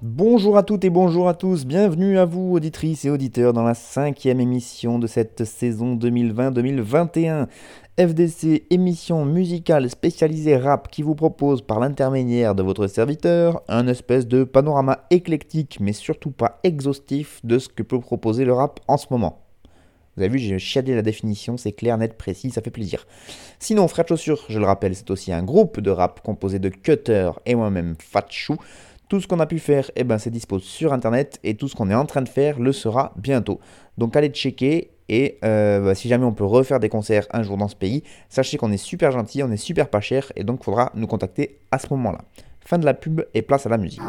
Bonjour à toutes et bonjour à tous, bienvenue à vous auditrices et auditeurs dans la cinquième émission de cette saison 2020-2021. FDC, émission musicale spécialisée rap qui vous propose par l'intermédiaire de votre serviteur un espèce de panorama éclectique mais surtout pas exhaustif de ce que peut proposer le rap en ce moment. Vous avez vu, j'ai chiadé la définition, c'est clair, net, précis, ça fait plaisir. Sinon, Frère de Chaussures, je le rappelle, c'est aussi un groupe de rap composé de Cutter et moi-même Fat Chou. Tout ce qu'on a pu faire, eh ben, c'est dispo sur internet et tout ce qu'on est en train de faire le sera bientôt. Donc allez checker et euh, bah, si jamais on peut refaire des concerts un jour dans ce pays, sachez qu'on est super gentil, on est super pas cher et donc faudra nous contacter à ce moment-là. Fin de la pub et place à la musique.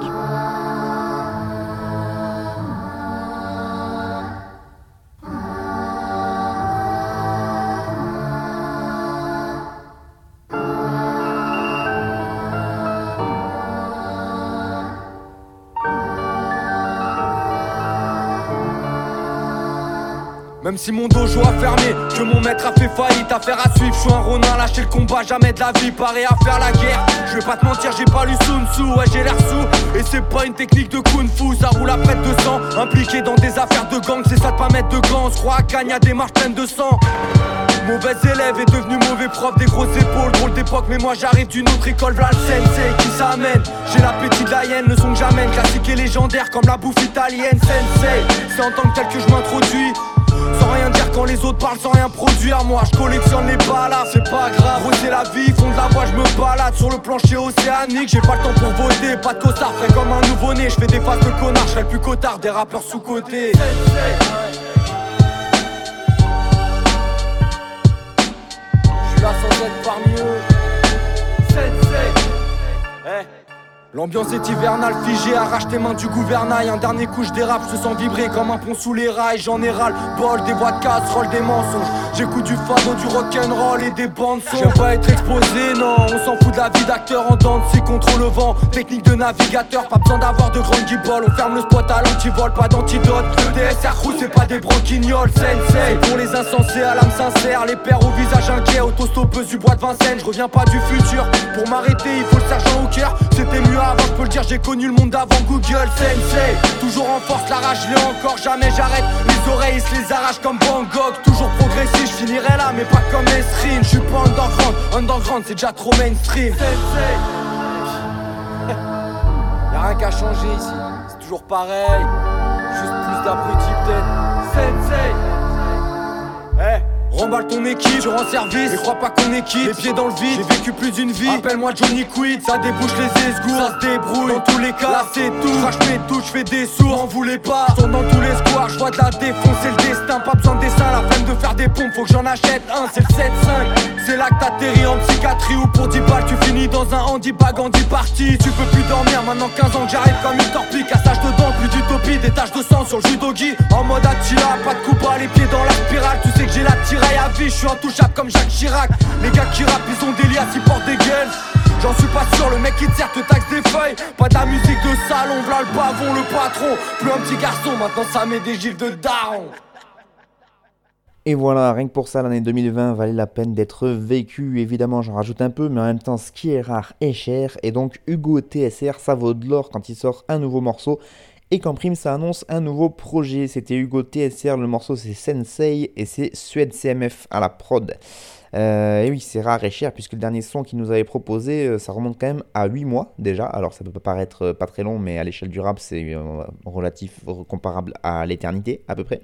Même si mon dojo a fermé, que mon maître a fait faillite, affaire à suivre, je suis un ronin, lâcher le combat, jamais de la vie, paré à faire la guerre. Je vais pas te mentir, j'ai pas lu Sun Tzu, ouais j'ai l'air sous, et c'est pas une technique de kung fu, ça roule à près de sang, impliqué dans des affaires de gang, c'est ça de pas mettre de gants, on se croit à gagne à des marches de sang. Mauvais élève est devenu mauvais prof, des grosses épaules, drôle d'époque, mais moi j'arrive d'une autre école, v'là sensei qui s'amène. J'ai l'appétit de la hyène, le son que j'amène, classique et légendaire comme la bouffe italienne, sensei. C'est en tant que tel que je m'introduis. Sans rien dire quand les autres parlent sans rien produire Moi je collectionne les balles, c'est pas grave c'est la vie, fond de la voix je me balade. Sur le plancher océanique, j'ai pas le temps pour voter. Pas de costard, frais comme un nouveau-né Je fais des faces de connard, je le plus cotard Des rappeurs sous-côté Je suis là sans être parmi eux L'ambiance est hivernale, figée, arrache tes mains du gouvernail. Un dernier coup, je dérape, je sens vibrer comme un pont sous les rails. J'en ai ras bol, des voix de casserole, des mensonges. J'écoute du fado, du rock'n'roll et des bandes son. J'aime pas être exposé, non. On s'en fout de la vie d'acteur en danse, c'est contre le vent. Technique de navigateur, pas besoin d'avoir de grandes guibolles. On ferme le spot à l'antivol, pas d'antidote. Le DSR crew, c'est pas des broquignoles, sensei. Pour les insensés à l'âme sincère, les pères au visage inquiet, autostoppeuse du bois de Vincennes. Je reviens pas du futur. Pour m'arrêter, il faut le sergent au cœur. C'était mieux avant, je peux le dire, j'ai connu le monde avant Google Sensei. Toujours en force, la rage, l'ai encore, jamais j'arrête. Les oreilles se les arrachent comme Van Gogh. Toujours progressif, je finirai là, mais pas comme Esrine. Je suis pas underground, underground c'est déjà trop mainstream. Sensei. Y'a rien qu'à changer ici, c'est toujours pareil. Juste plus d'abrutis peut-être. Sensei. Remballe ton équipe, je rends service, mais crois pas qu'on est quitte. Les pieds dans le vide, j'ai vécu plus d'une vie. Appelle-moi Johnny Quid, ça débouche les esgours Ça se débrouille, dans tous les cas, là c'est tout. Crache mes touches, fais des sourds, en voulez pas Je dans tous les squares, je vois de la défonce, le destin. Pas besoin de dessin, la peine de faire des pompes Faut que j'en achète un, c'est le 7-5 C'est là que t'atterris en psychiatrie Ou pour 10 balles, tu finis dans un handibag en 10 parties. Tu peux plus dormir, maintenant 15 ans que j'arrive comme une torpille. Cassage dedans, plus d'utopie, des taches de sang sur le judogi En mode Attila, pas de coup bas, les pieds dans la spirale. Tu sais que j'ai la à vie, je suis intouchable comme Jacques Chirac Les gars qui rappent, ils ont des liasses, ils portent des gueules J'en suis pas sûr, le mec qui sert te taxe des feuilles Pas la musique de salon, v'là le pavon, le patron Plus un petit garçon, maintenant ça met des gifs de daron Et voilà, rien que pour ça, l'année 2020 valait la peine d'être vécue. Évidemment, j'en rajoute un peu, mais en même temps, ce qui est rare est cher. Et donc, Hugo TSR, ça vaut de l'or quand il sort un nouveau morceau. Et qu'en prime, ça annonce un nouveau projet. C'était Hugo TSR, le morceau c'est Sensei et c'est Suède CMF à la prod. Euh, et oui, c'est rare et cher puisque le dernier son qu'il nous avait proposé, euh, ça remonte quand même à 8 mois déjà. Alors ça peut paraître euh, pas très long, mais à l'échelle du rap, c'est relatif comparable à l'éternité à peu près.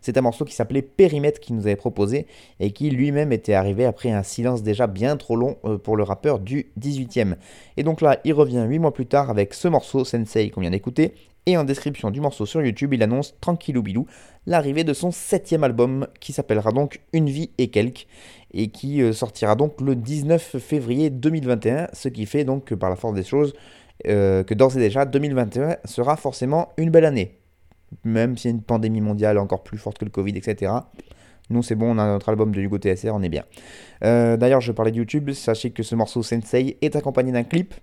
C'est un morceau qui s'appelait Périmètre qu'il nous avait proposé et qui lui-même était arrivé après un silence déjà bien trop long pour le rappeur du 18e. Et donc là, il revient 8 mois plus tard avec ce morceau Sensei qu'on vient d'écouter Et en description du morceau sur YouTube, il annonce tranquillou bilou l'arrivée de son septième album qui s'appellera donc Une vie et quelques et qui euh, sortira donc le 19 février 2021, ce qui fait donc que par la force des choses euh, que d'ores et déjà 2021 sera forcément une belle année. Même s'il y a une pandémie mondiale encore plus forte que le Covid, etc. Nous, c'est bon, on a notre album de Hugo TSR, on est bien. Euh, d'ailleurs, je parlais de YouTube, sachez que ce morceau Sensei est accompagné d'un clip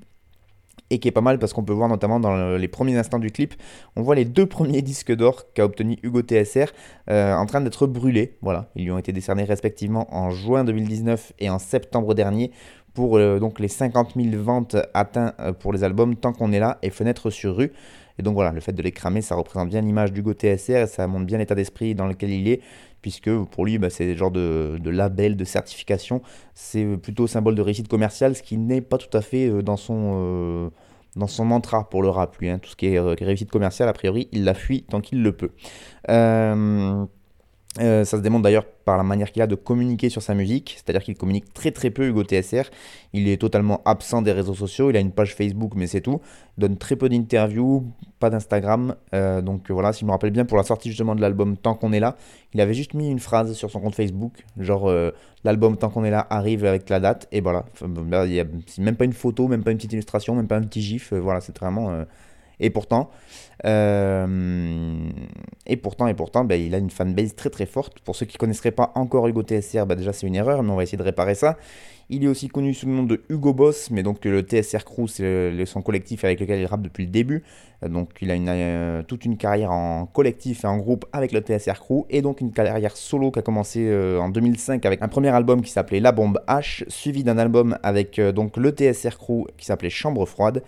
et qui est pas mal parce qu'on peut voir notamment dans les premiers instants du clip, on voit les deux premiers disques d'or qu'a obtenu Hugo TSR euh, en train d'être brûlés. Voilà, ils lui ont été décernés respectivement en juin 2019 et en septembre dernier pour euh, donc les 50 000 ventes atteintes euh, pour les albums Tant qu'on est là et Fenêtre sur rue. Et donc voilà, le fait de les cramer, ça représente bien l'image d'Hugo TSR et ça montre bien l'état d'esprit dans lequel il est puisque pour lui, bah, c'est le genre de, label, de certification, c'est plutôt symbole de réussite commerciale, ce qui n'est pas tout à fait euh, dans son, euh, dans son mantra pour le rap, lui. Hein. Tout ce qui est euh, réussite commerciale, a priori, il la fuit tant qu'il le peut. Ça se démontre d'ailleurs par la manière qu'il a de communiquer sur sa musique, c'est-à-dire qu'il communique très très peu Hugo TSR. Il est totalement absent des réseaux sociaux, il a une page Facebook mais c'est tout. Donne très peu d'interviews, pas d'Instagram. Euh, donc voilà, si je me rappelle bien, pour la sortie justement de l'album Tant qu'on est là, il avait juste mis une phrase sur son compte Facebook, genre euh, l'album Tant qu'on est là arrive avec la date, et voilà. Il n'y a même pas une photo, même pas une petite illustration, même pas un petit gif, voilà, c'est vraiment et pourtant, euh, et pourtant, et pourtant, ben, il a une fanbase très très forte. Pour ceux qui ne connaisseraient pas encore Hugo TSR, ben, déjà c'est une erreur, mais on va essayer de réparer ça. Il est aussi connu sous le nom de Hugo Boss, mais donc le TSR Crew, c'est son collectif avec lequel il rappe depuis le début. Donc il a euh, toute une carrière en collectif et en groupe avec le TSR Crew, et donc une carrière solo qui a commencé euh, en 2005 avec un premier album qui s'appelait La Bombe H, suivi d'un album avec donc le TSR Crew qui s'appelait Chambre Froide.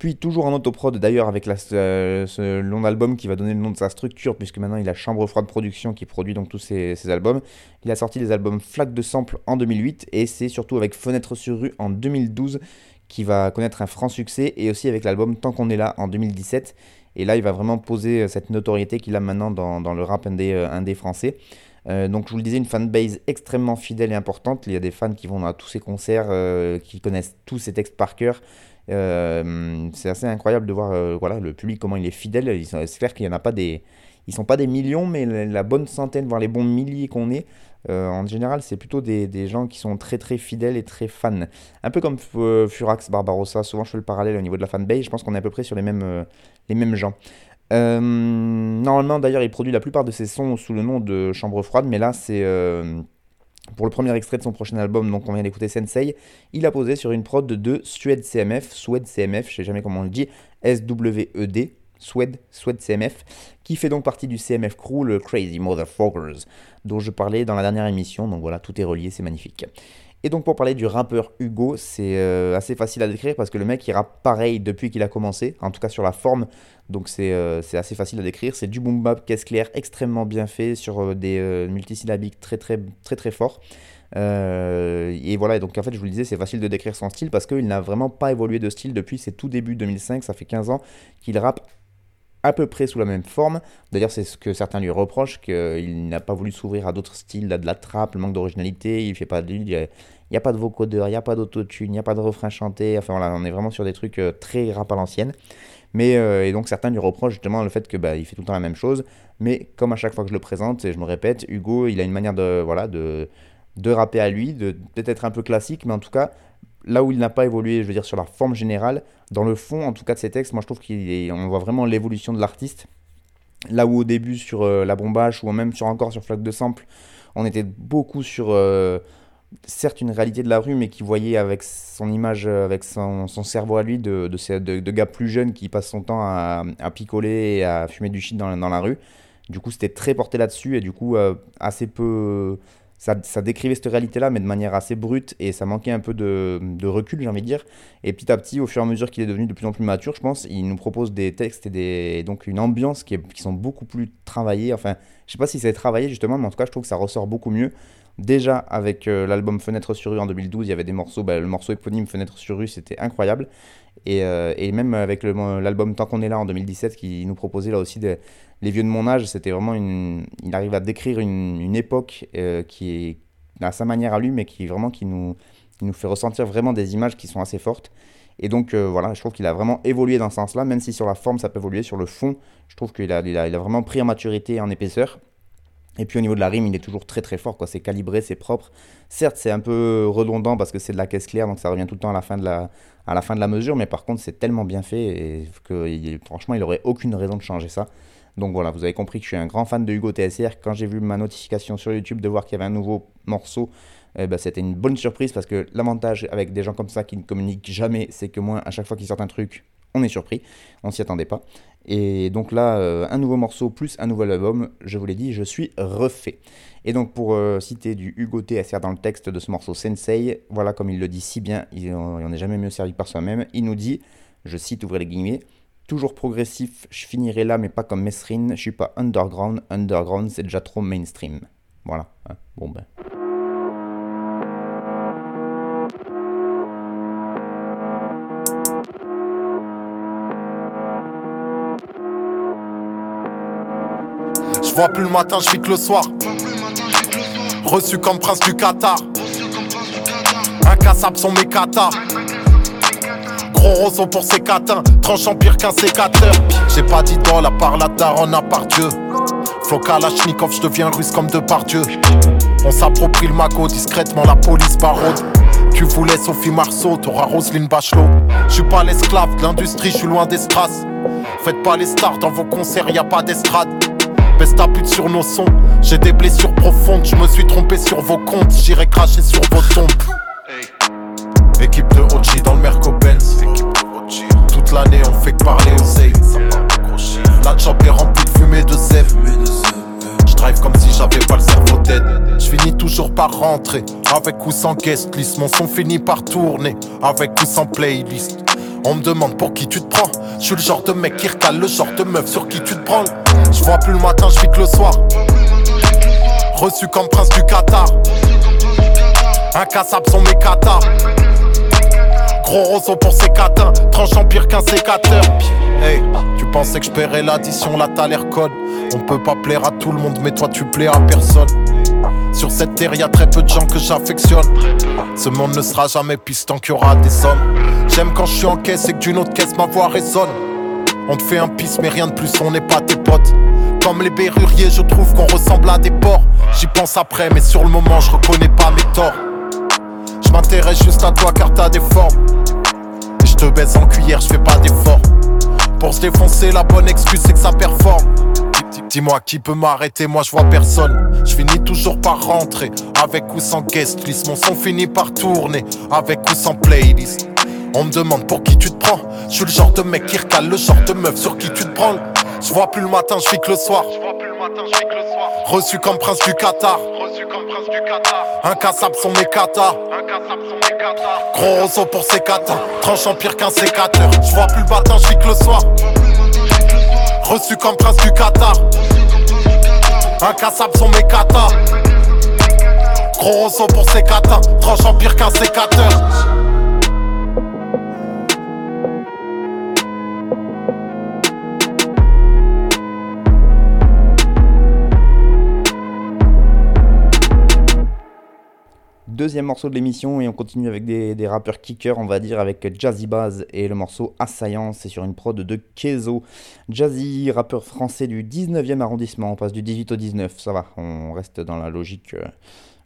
Puis toujours en autoprod d'ailleurs avec euh, ce long album qui va donner le nom de sa structure puisque maintenant il a Chambre Froide Production qui produit donc tous ses, albums. Il a sorti des albums Flaque de Sample en 2008 et c'est surtout avec Fenêtre sur rue en 2012 qui va connaître un franc succès et aussi avec l'album Tant qu'on est là en 2017. Et là il va vraiment poser euh, cette notoriété qu'il a maintenant dans, le rap indé, euh, indé français. donc je vous le disais, une fanbase extrêmement fidèle et importante. Il y a des fans qui vont à tous ses concerts, qui connaissent tous ses textes par cœur. Euh, c'est assez incroyable de voir euh, voilà, le public, comment il est fidèle. C'est clair qu'il n'y en a pas des. Ils sont pas des millions, mais la, bonne centaine, voire les bons milliers qu'on est, euh, en général, c'est plutôt des, des, gens qui sont très très fidèles et très fans. Un peu comme Furax, Barbarossa, souvent je fais le parallèle au niveau de la fanbase, je pense qu'on est à peu près sur les mêmes, les mêmes gens. normalement, d'ailleurs, il produit la plupart de ses sons sous le nom de Chambre Froide, mais là, c'est pour le premier extrait de son prochain album, donc on vient d'écouter Sensei, il a posé sur une prod de Sued CMF, Sued CMF, je sais jamais comment on le dit, S-W-E-D, Sued, Sued CMF, qui fait donc partie du CMF Crew, le Crazy Motherfuckers, dont je parlais dans la dernière émission, donc voilà, tout est relié, c'est magnifique. Et donc pour parler du rappeur Hugo, c'est euh, assez facile à décrire parce que le mec il rappe pareil depuis qu'il a commencé, en tout cas sur la forme, donc c'est euh, assez facile à décrire. C'est du boom bap caisse claire extrêmement bien fait sur euh, des multisyllabiques très très très très forts. et voilà, donc en fait je vous le disais, c'est facile de décrire son style parce qu'il n'a vraiment pas évolué de style depuis ses tout débuts 2005, ça fait 15 ans qu'il rappe à peu près sous la même forme. D'ailleurs, c'est ce que certains lui reprochent, qu'il n'a pas voulu s'ouvrir à d'autres styles, de la trappe, le manque d'originalité, il fait pas de il n'y a, pas de vocodeur, il n'y a pas d'autotune, il n'y a pas de refrain chanté, enfin voilà, on est vraiment sur des trucs euh, très rap à l'ancienne. Mais, euh, et donc certains lui reprochent justement le fait que bah, il fait tout le temps la même chose, mais comme à chaque fois que je le présente, et je me répète, Hugo, il a une manière de, voilà, de, de rapper à lui, de peut-être un peu classique, mais en tout cas, là où il n'a pas évolué, je veux dire, sur la forme générale, dans le fond, en tout cas, de ses textes, moi je trouve qu'on voit vraiment l'évolution de l'artiste. Là où au début, sur euh, La Bombache, ou même sur encore sur Flaque de Sample, on était beaucoup sur, euh, certes, une réalité de la rue, mais qui voyait avec son image, avec son, cerveau à lui, de, de, gars plus jeunes qui passent son temps à, picoler et à fumer du shit dans, dans la rue. Du coup, c'était très porté là-dessus, et du coup, euh, assez peu ça, décrivait cette réalité-là, mais de manière assez brute, et ça manquait un peu de, recul, j'ai envie de dire. Et petit à petit, au fur et à mesure qu'il est devenu de plus en plus mature, je pense, il nous propose des textes et des, donc une ambiance qui, qui sont beaucoup plus travaillées. Enfin, je sais pas si c'est travaillé justement, mais en tout cas, je trouve que ça ressort beaucoup mieux. Déjà, avec euh, l'album Fenêtre sur rue en 2012, il y avait des morceaux, bah, le morceau éponyme Fenêtre sur rue, c'était incroyable. Et, euh, et, même avec l'album Tant qu'on est là en 2017, qui nous proposait là aussi des, les vieux de mon âge, c'était vraiment une. Il arrive à décrire une, une époque euh, qui est à sa manière à lui, mais qui vraiment qui nous, nous fait ressentir vraiment des images qui sont assez fortes. Et donc voilà, je trouve qu'il a vraiment évolué dans ce sens-là, même si sur la forme ça peut évoluer, sur le fond, je trouve qu'il a, il a, il a vraiment pris en maturité et en épaisseur. Et puis au niveau de la rime, il est toujours très très fort. C'est calibré, c'est propre. Certes, c'est un peu redondant parce que c'est de la caisse claire, donc ça revient tout le temps à la fin de la, à la, fin de la mesure, mais par contre, c'est tellement bien fait et que franchement, il aurait aucune raison de changer ça. Donc voilà, vous avez compris que je suis un grand fan de Hugo TSR. Quand j'ai vu ma notification sur YouTube de voir qu'il y avait un nouveau morceau, eh ben, c'était une bonne surprise parce que l'avantage avec des gens comme ça qui ne communiquent jamais, c'est que moi, à chaque fois qu'ils sortent un truc, on est surpris, on s'y attendait pas. Et donc là, euh, un nouveau morceau plus un nouvel album, je vous l'ai dit, je suis refait. Et donc pour euh, citer du Hugo TSR dans le texte de ce morceau Sensei, voilà comme il le dit si bien, il n'en est jamais mieux servi par soi-même, il nous dit, je cite, ouvrez les guillemets, toujours progressif, je finirai là mais pas comme Mesrine, je suis pas underground, underground c'est déjà trop mainstream. Voilà, hein. bon ben... Je vois plus le matin, je vis que le soir. Reçu comme prince du Qatar. Incassable sont mes katas. Gros roseau pour ses catins, tranchant pire qu'un sécateur. J'ai pas d'idole à part la daronne à part Dieu. Flo Kalachnikov, je deviens russe comme de par Dieu. On s'approprie le magot discrètement, la police parode. Tu voulais Sophie Marceau, t'auras Roselyne Bachelot. Je suis pas l'esclave de l'industrie, je suis loin des strass. Faites pas les stars dans vos concerts, y a pas d'estrade baisse ta pute sur nos sons. J'ai des blessures profondes, je me suis trompé sur vos comptes, j'irai cracher sur vos tombes. Équipe de OG dans le Merco Benz. Toute l'année on fait que parler aux. La chop est remplie de fumée de zèbre. Je drive comme si j'avais pas le cerveau dead. Je finis toujours par rentrer, avec ou sans guest list. Mon son finit par tourner, avec ou sans playlist. On me demande pour qui tu te prends. Je suis le genre de mec qui recale, le genre de meuf sur qui tu te prends. Je vois plus le matin, je que le soir. Reçu comme prince du Qatar. Incassable sont mes katas. Gros roseau pour ses catins, tranchant pire qu'un sécateur. Hey, tu pensais que je paierais l'addition, là t'as l'air code. On peut pas plaire à tout le monde, mais toi tu plais à personne. Sur cette terre, y a très peu de gens que j'affectionne. Ce monde ne sera jamais pistant qu'il y aura des hommes. J'aime quand je suis en caisse et que d'une autre caisse ma voix résonne. On te fait un pisse, mais rien de plus, on n'est pas tes potes. Comme les berruriers, je trouve qu'on ressemble à des porcs. J'y pense après, mais sur le moment, je reconnais pas mes torts. Je m'intéresse juste à toi car t'as des formes. Et je te baisse en cuillère, je fais pas d'effort. Pour se défoncer, la bonne excuse c'est que ça performe. Dis-moi qui peut m'arrêter, moi je vois personne. Je finis toujours par rentrer, avec ou sans guest list. Mon son finit par tourner, avec ou sans playlist. On me demande pour qui tu te prends. Je suis le genre de mec qui recale, le genre de meuf sur qui tu te branles. Je vois plus le matin, je que le soir. Reçu comme prince du Qatar. Incassable sont mes katas. Gros roseau pour ses katas. Tranchant pire qu'un sécateur. Je vois plus le matin, je que le soir. Reçu comme prince du Qatar. Incassable sont mes katas. Gros roseau pour ses katas. Tranchant pire qu'un sécateur. Deuxième morceau de l'émission et on continue avec des, rappeurs kickers, on va dire, avec Jazzy Baz et le morceau Assaillant, c'est sur une prod de Kezo. Jazzy, rappeur français du 19e arrondissement, on passe du 18 au 19, ça va, on reste dans la logique euh,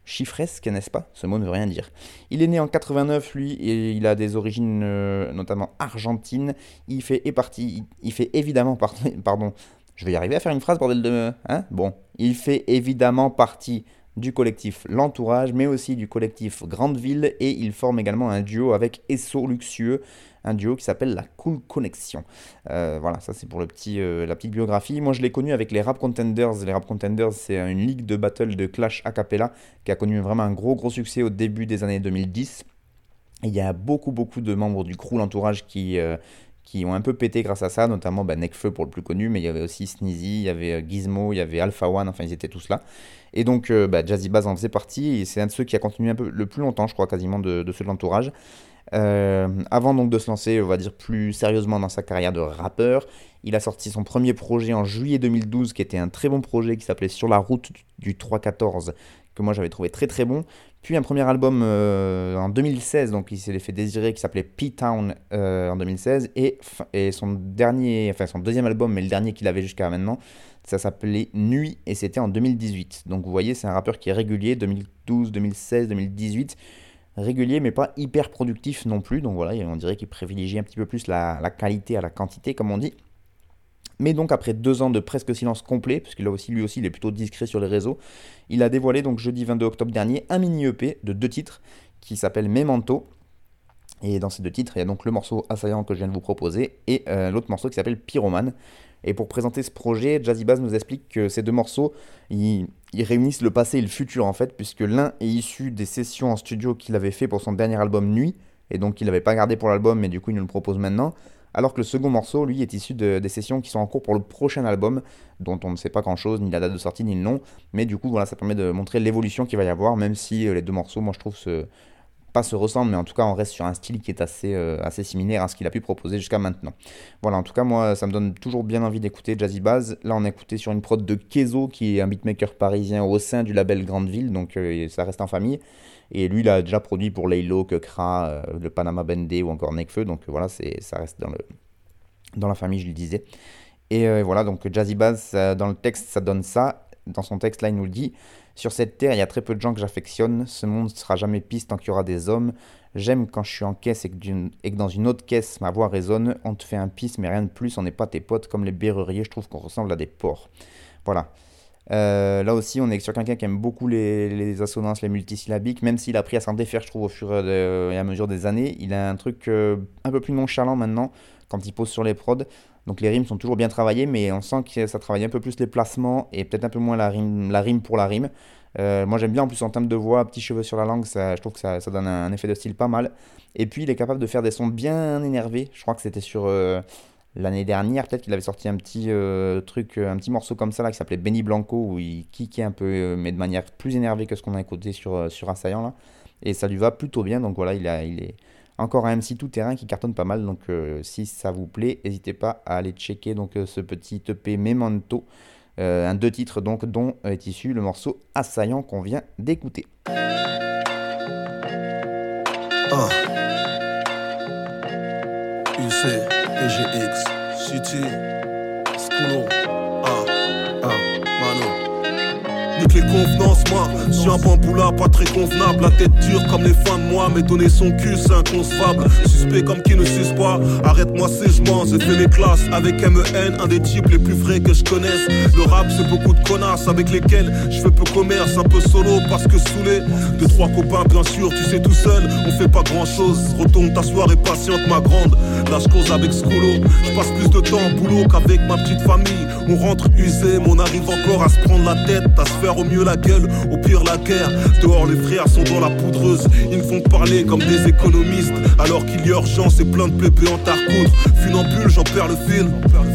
chiffresque, n'est-ce pas? Ce mot ne veut rien dire. Il est né en 89, lui, et il a des origines euh, notamment argentines. Il fait, partie, il fait évidemment, pardon, je vais y arriver à faire une phrase, bordel de... Hein? Bon, il fait évidemment partie du collectif L'Entourage, mais aussi du collectif Grande Ville, et il forme également un duo avec Esso Luxueux, un duo qui s'appelle La Cool Connexion. Euh, voilà, ça c'est pour le petit, euh, la petite biographie. Moi je l'ai connu avec les Rap Contenders. Les Rap Contenders, c'est une ligue de battle de clash a cappella qui a connu vraiment un gros gros succès au début des années 2010. il y a beaucoup beaucoup de membres du crew L'Entourage qui, euh, qui ont un peu pété grâce à ça, notamment bah, Necfeu pour le plus connu, mais il y avait aussi Sneezy, il y avait euh, Gizmo, il y avait Alpha One, enfin ils étaient tous là. Et donc euh, bah, Jazzy Bass en faisait partie, et c'est un de ceux qui a continué un peu le plus longtemps, je crois, quasiment de, ceux de l'entourage. Euh, avant donc de se lancer, on va dire plus sérieusement dans sa carrière de rappeur, il a sorti son premier projet en juillet 2012, qui était un très bon projet qui s'appelait Sur la route du 314, que moi j'avais trouvé très très bon, Puis un premier album euh, en 2016, donc il s'est fait désirer, qui s'appelait P-Town euh, en 2016. Et, et son dernier, enfin son deuxième album, mais le dernier qu'il avait jusqu'à maintenant, ça s'appelait Nuit et c'était en 2018. Donc vous voyez, c'est un rappeur qui est régulier, 2012, 2016, 2018 régulier mais pas hyper productif non plus. Donc voilà, on dirait qu'il privilégie un petit peu plus la, qualité à la quantité, comme on dit. Mais donc après deux ans de presque silence complet, puisque là aussi lui aussi il est plutôt discret sur les réseaux, il a dévoilé donc jeudi 22 octobre dernier un mini EP de deux titres qui s'appelle Memento. Et dans ces deux titres, il y a donc le morceau Assaillant que je viens de vous proposer et euh, l'autre morceau qui s'appelle Pyromane. Et pour présenter ce projet, Jazzy Bass nous explique que ces deux morceaux, ils, réunissent le passé et le futur en fait, puisque l'un est issu des sessions en studio qu'il avait fait pour son dernier album Nuit, et donc il n'avait pas gardé pour l'album, mais du coup il nous le propose maintenant. Alors que le second morceau, lui, est issu de, des sessions qui sont en cours pour le prochain album, dont on ne sait pas grand chose, ni la date de sortie, ni le nom. Mais du coup, voilà, ça permet de montrer l'évolution qu'il va y avoir, même si euh, les deux morceaux, moi je trouve, se, pas se ressemblent, mais en tout cas, on reste sur un style qui est assez, euh, assez similaire à ce qu'il a pu proposer jusqu'à maintenant. Voilà, en tout cas, moi, ça me donne toujours bien envie d'écouter Jazzy Baz. Là, on a écouté sur une prod de Kezo, qui est un beatmaker parisien au sein du label Grande Ville, donc euh, ça reste en famille. Et lui, il a déjà produit pour Laylo, Kekra, euh, le Panama Bendé ou encore Nekfeu, donc voilà, c'est, ça reste dans, le, dans la famille, je le disais. Et voilà, donc Jazzy Baz, dans le texte, ça donne ça. Dans son texte, là, il nous le dit. Sur cette terre, il y a très peu de gens que j'affectionne. Ce monde ne sera jamais piste tant qu'il y aura des hommes. J'aime quand je suis en caisse et que, dans une autre caisse, ma voix résonne. On te fait un pisse, mais rien de plus. On n'est pas tes potes comme les berruriers. Je trouve qu'on ressemble à des porcs. Voilà. Euh, là aussi, on est sur quelqu'un qui aime beaucoup les, assonances, les multisyllabiques, même s'il a appris à s'en défaire, je trouve, au fur et à mesure des années. Il a un truc euh, un peu plus nonchalant maintenant quand il pose sur les prods. Donc les rimes sont toujours bien travaillées, mais on sent que ça travaille un peu plus les placements et peut-être un peu moins la rime, pour la rime. Euh, moi j'aime bien en plus en termes de voix, petits cheveux sur la langue, ça, je trouve que ça, donne un, effet de style pas mal. Et puis il est capable de faire des sons bien énervés. Je crois que c'était sur euh, l'année dernière, peut-être qu'il avait sorti un petit euh, truc, un petit morceau comme ça là qui s'appelait Benny Blanco où il kickait un peu, mais de manière plus énervée que ce qu'on a écouté sur, sur Assaillant là. Et ça lui va plutôt bien, donc voilà, il, a, il est encore un MC tout terrain qui cartonne pas mal, donc euh, si ça vous plaît, n'hésitez pas à aller checker donc, euh, ce petit EP Memento, euh, un deux titres donc dont est issu le morceau Assaillant qu'on vient d'écouter. Ah. Les convenances, moi. Je suis un pas très convenable. La tête dure comme les fins de moi, mais donner son cul, c'est inconcevable. Suspect comme qui ne suce pas. Arrête-moi si je mens, j'ai fait mes classes avec MEN, un des types les plus vrais que je connaisse. Le rap, c'est beaucoup de connasses avec lesquels je fais peu commerce, un peu solo parce que saoulé. Deux, trois copains, bien sûr, tu sais tout seul, on fait pas grand chose. Retourne t'asseoir et patiente, ma grande. Là, je cause avec Scolo. Je passe plus de temps au boulot qu'avec ma petite famille. On rentre usé, mais on arrive encore à se prendre la tête, à se faire au mieux la gueule, au pire la guerre. Dehors, les frères sont dans la poudreuse. Ils ne font parler comme des économistes, alors qu'il y a urgence et plein de plébés en tarcoudre. Funambule, j'en perds le fil.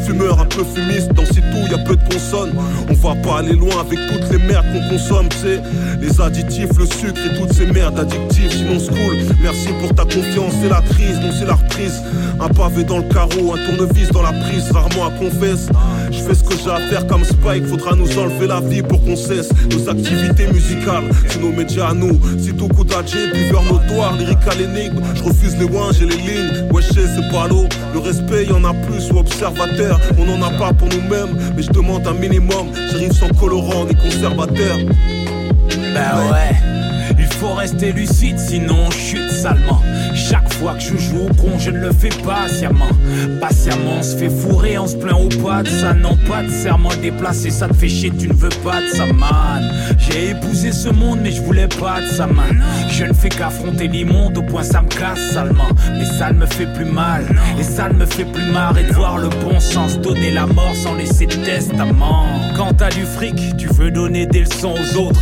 Fumeur un peu fumiste, dans ces tout y a peu de consonnes. On va pas aller loin avec toutes les merdes qu'on consomme, sais. Les additifs, le sucre et toutes ces merdes addictives. Sinon, school, merci pour ta confiance, c'est la crise, non, c'est la reprise. Un pavé dans le carreau, un tournevis dans la prise, rarement à confesse. Je fais ce que j'ai à faire comme Spike, faudra nous enlever la vie pour qu'on cesse nos activités musicales. C'est nos médias à nous, c'est tout coup d'adjet, buveur notoire, lyrical énigme. Je refuse les wins, j'ai les lignes. Wesh, c'est pas l'eau. Le respect, y en a plus ou observateur. On en a pas pour nous-mêmes, mais je demande un minimum. J'arrive sans colorant ni conservateur. Bah ouais. Faut rester lucide, sinon on chute salement. Chaque fois que je joue au con, je ne le fais pas patiemment. Patiemment, on se fait fourrer, on se plaint au pas de ça. Non, pas de serment déplacé, ça te fait chier, tu ne veux pas de ça, man. J'ai épousé ce monde, mais je voulais pas de ça, man. Je ne fais qu'affronter l'immonde, au point ça me casse salement. Mais ça ne me fait plus mal, et ça ne me fait plus marrer de voir le bon sens donner la mort sans laisser de testament. Quand t'as du fric, tu veux donner des leçons aux autres.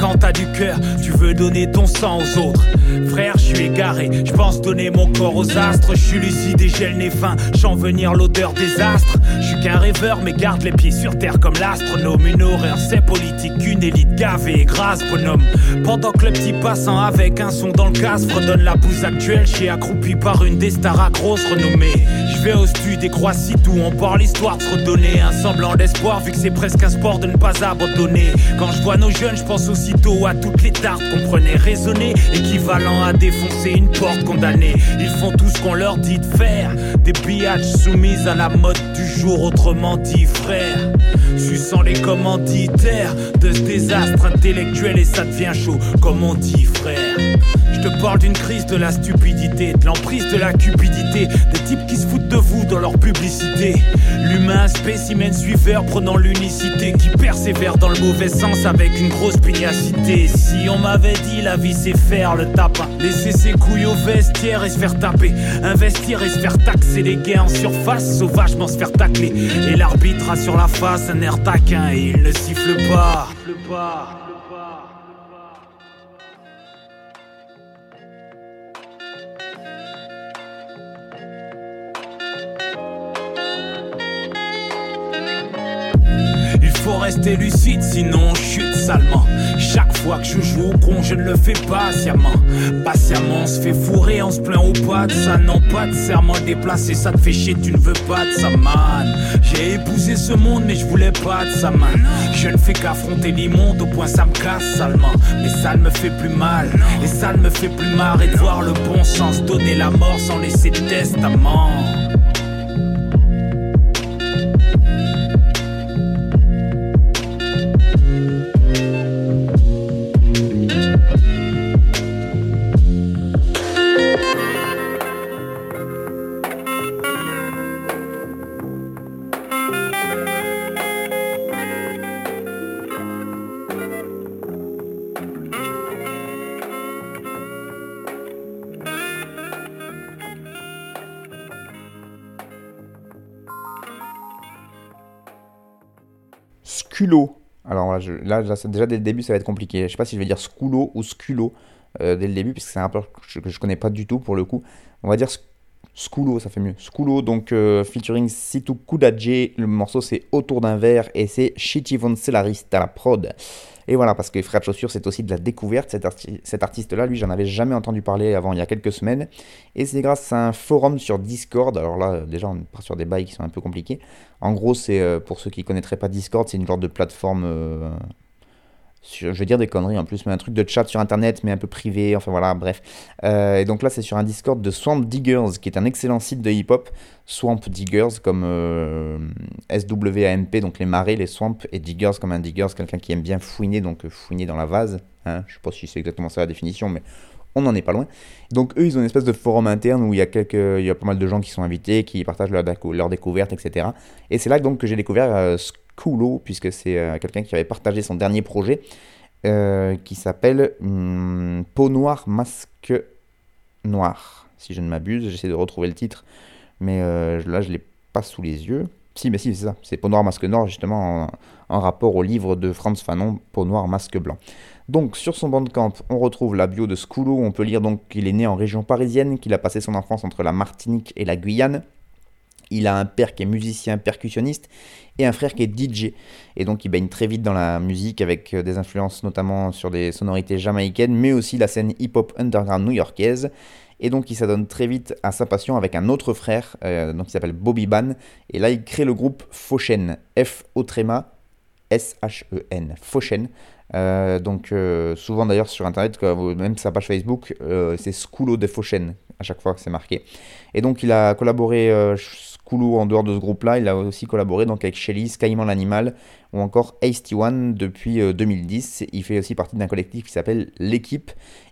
Quand t'as du cœur, tu veux donner ton sang aux autres. Frère, je suis égaré, je pense donner mon corps aux astres. Je suis lucide et j'ai le nez fin, j'en venir l'odeur des astres. Je suis qu'un rêveur, mais garde les pieds sur terre comme l'astronome. Une horreur, c'est politique, une élite gavée et grasse, bonhomme. Pendant que le petit passant avec un son dans le casque redonne la bouse actuelle, j'ai accroupi par une des stars à grosse renommée. Je vais au studio des Croatie où on parle l'histoire de se redonner un semblant d'espoir, vu que c'est presque un sport de ne pas abandonner. Quand je vois nos jeunes, je pense aussitôt à toutes les tartes qu'on comprenez raisonner, équivalent à défoncer une porte condamnée. Ils font tout ce qu'on leur dit de faire, des biatchs soumises à la mode du jour, autrement dit frère. Suçant les commanditaires de ce désastre intellectuel et ça devient chaud, comme on dit frère. Je te parle d'une crise de la stupidité, de l'emprise de la cupidité, des types qui se foutent de vous dans leur publicité. L'humain spécimen suiveur prenant l'unicité, qui persévère dans le mauvais sens avec une grosse pugnacité. Si on m'avait la vie c'est faire le tapin, laisser ses couilles au vestiaire et se faire taper, investir et se faire taxer, les gains en surface, sauvagement se faire tacler. Et l'arbitre a sur la face un air taquin et il ne siffle pas. Faut rester lucide, sinon on chute salement. Chaque fois que je joue au con, je ne le fais pas patiemment. Patiemment, on se fait fourrer, on se plaint au pas de ça. Non, pas de serment déplacé, ça te fait chier, tu ne veux pas de ça, man. J'ai épousé ce monde, mais je voulais pas de ça, man. Je ne fais qu'affronter l'immonde, au point ça me casse salement. Mais ça ne me fait plus mal, et ça ne me fait plus marrer de voir le bon sens donner la mort sans laisser de testament. Sculo. Alors là, déjà dès le début, ça va être compliqué. Je sais pas si je vais dire Sculo ou Sculo euh, dès le début, puisque c'est un peu que je, connais pas du tout pour le coup. On va dire Sculo, ça fait mieux. Sculo, donc euh, featuring Situ Kudaje. Le morceau c'est Autour d'un verre et c'est Shitty Von Celarist à la prod. Et voilà, parce que Frère de Chaussures, c'est aussi de la découverte. Cet, artiste-là, lui, j'en avais jamais entendu parler avant il y a quelques semaines. Et c'est grâce à un forum sur Discord. Alors là, déjà, on part sur des bails qui sont un peu compliqués. En gros, c'est euh, pour ceux qui ne connaîtraient pas Discord, c'est une sorte de plateforme euh, je vais dire des conneries en plus, mais un truc de chat sur internet, mais un peu privé, enfin voilà, bref. Euh, et donc là, c'est sur un Discord de Swamp Diggers, qui est un excellent site de hip-hop. Swamp Diggers, comme euh, SWAMP, donc les marais, les swamps, et Diggers comme un Diggers, quelqu'un qui aime bien fouiner, donc euh, fouiner dans la vase. Hein. Je sais pas si c'est exactement ça la définition, mais on n'en est pas loin. Donc eux, ils ont une espèce de forum interne où il y a, quelques, il y a pas mal de gens qui sont invités, qui partagent leurs leur découvertes, etc. Et c'est là donc que j'ai découvert Coolo, puisque c'est euh, quelqu'un qui avait partagé son dernier projet, euh, qui s'appelle hmm, Peau noire, masque noir, si je ne m'abuse. J'essaie de retrouver le titre, mais euh, là, je ne l'ai pas sous les yeux. Si, mais si, c'est ça. C'est Peau noire, masque noir, justement, en, rapport au livre de Franz Fanon, Peau noire, masque blanc. Donc, sur son bandcamp, on retrouve la bio de Scoulo. On peut lire donc qu'il est né en région parisienne, qu'il a passé son enfance entre la Martinique et la Guyane. Il a un père qui est musicien percussionniste et un frère qui est DJ. Et donc il baigne très vite dans la musique avec euh, des influences notamment sur des sonorités jamaïcaines, mais aussi la scène hip-hop underground new-yorkaise. Et donc il s'adonne très vite à sa passion avec un autre frère, euh, donc, qui s'appelle Bobby Ban. Et là il crée le groupe Foshen, F-O S-H-E-N, Foshen. Euh, donc souvent d'ailleurs sur internet, même sa page Facebook, c'est Schoolo de Foshen à chaque fois que c'est marqué. Et donc il a collaboré En dehors de ce groupe-là, il a aussi collaboré donc avec Shelly, Skyman l'animal ou encore Hasty One depuis 2010. Euh, il fait aussi partie d'un collectif qui s'appelle L'équipe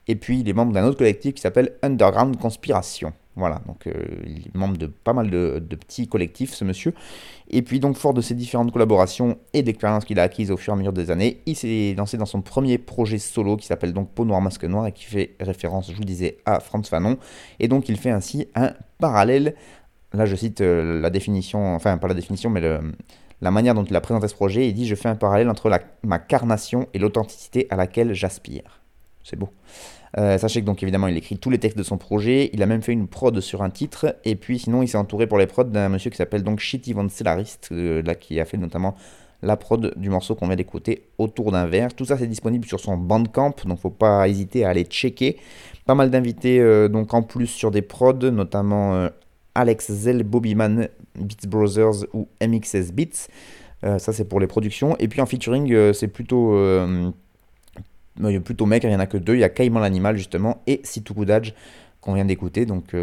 et puis il est membre d'un autre collectif qui s'appelle Underground Conspiration. Voilà, donc euh, il est membre de pas mal de, petits collectifs, ce monsieur. Et puis donc, fort de ces différentes collaborations et d'expériences qu'il a acquises au fur et à mesure des années, il s'est lancé dans son premier projet solo qui s'appelle donc Peau Noire Masque Noir et qui fait référence, je vous disais, à Franz Fanon. Et donc il fait ainsi un parallèle là je cite euh, la définition, enfin pas la définition, mais la manière dont il a présenté ce projet, il dit Je fais un parallèle entre ma carnation et l'authenticité à laquelle j'aspire. C'est beau. Euh, sachez que donc évidemment il écrit tous les textes de son projet, il a même fait une prod sur un titre, et puis sinon il s'est entouré pour les prods d'un monsieur qui s'appelle donc Shitty Von Celarist, euh, là qui a fait notamment la prod du morceau qu'on vient d'écouter autour d'un verre. Tout ça c'est disponible sur son Bandcamp, donc faut pas hésiter à aller checker. Pas mal d'invités donc en plus sur des prods, notamment Alex Zell, Bobbyman, Beats Brothers ou MXS Beats. Euh, ça, c'est pour les productions. Et puis en featuring, euh, c'est plutôt, euh, plutôt mec, il n'y en a que deux. Il y a Caïman l'animal justement et Situkudaj qu'on vient d'écouter. Donc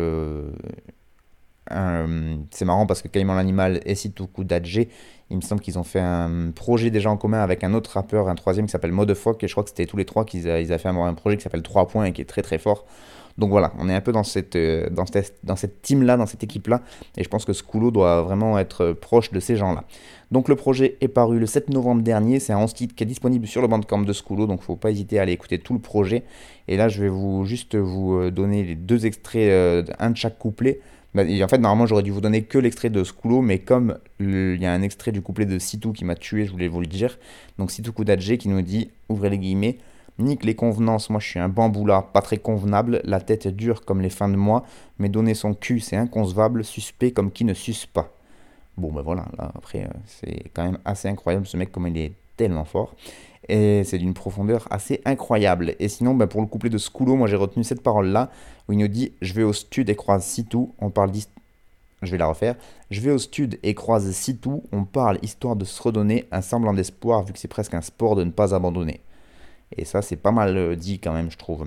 euh, c'est marrant parce que Caïman l'animal et Situkudaj, il me semble qu'ils ont fait un projet déjà en commun avec un autre rappeur, un troisième qui s'appelle Modefock et je crois que c'était tous les trois qu'ils ils avaient fait un, projet qui s'appelle 3 points et qui est très très fort. Donc voilà, on est un peu dans cette, euh, dans cette, dans cette team-là, dans cette équipe-là, et je pense que Skulo doit vraiment être proche de ces gens-là. Donc le projet est paru le 7 novembre dernier, c'est un 11 titres qui est disponible sur le bandcamp de Skulo, donc il ne faut pas hésiter à aller écouter tout le projet. Et là, je vais vous juste vous euh, donner les deux extraits, euh, un de chaque couplet. Bah, en fait, normalement, j'aurais dû vous donner que l'extrait de Skulo, mais comme il y a un extrait du couplet de Sitou qui m'a tué, je voulais vous le dire. Donc Sitou Koudadje qui nous dit, ouvrez les guillemets, Nique les convenances, moi je suis un bamboula, pas très convenable, la tête dure comme les fins de mois, mais donner son cul c'est inconcevable, suspect comme qui ne suce pas. Bon ben voilà, là après euh, c'est quand même assez incroyable ce mec comme il est tellement fort. Et c'est d'une profondeur assez incroyable. Et sinon, ben, pour le couplet de Skulo, moi j'ai retenu cette parole-là, où il nous dit Je vais au stud et croise Sitou, on parle Je vais la refaire. Je vais au stud et croise Sitou, on parle histoire de se redonner un semblant d'espoir, vu que c'est presque un sport de ne pas abandonner. Et ça, c'est pas mal euh, dit quand même, je trouve.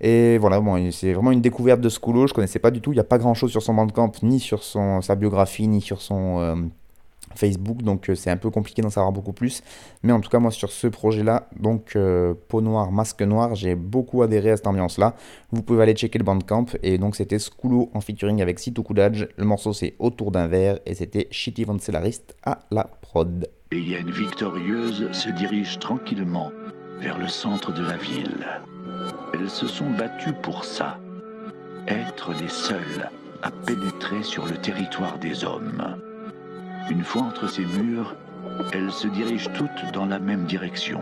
Et voilà, bon, c'est vraiment une découverte de Skulo, je connaissais pas du tout. Il n'y a pas grand chose sur son bandcamp, ni sur son, sa biographie, ni sur son euh, Facebook, donc euh, c'est un peu compliqué d'en savoir beaucoup plus. Mais en tout cas, moi, sur ce projet-là, donc Peau Noire, Masque Noir, j'ai beaucoup adhéré à cette ambiance-là. Vous pouvez aller checker le bandcamp. Et donc, c'était Skulo en featuring avec Situ. Le morceau, c'est Autour d'un verre. Et c'était Shitty Vancellarist à la prod. Une victorieuse se dirige tranquillement vers le centre de la ville. Elles se sont battues pour ça, être les seules à pénétrer sur le territoire des hommes. Une fois entre ces murs, elles se dirigent toutes dans la même direction.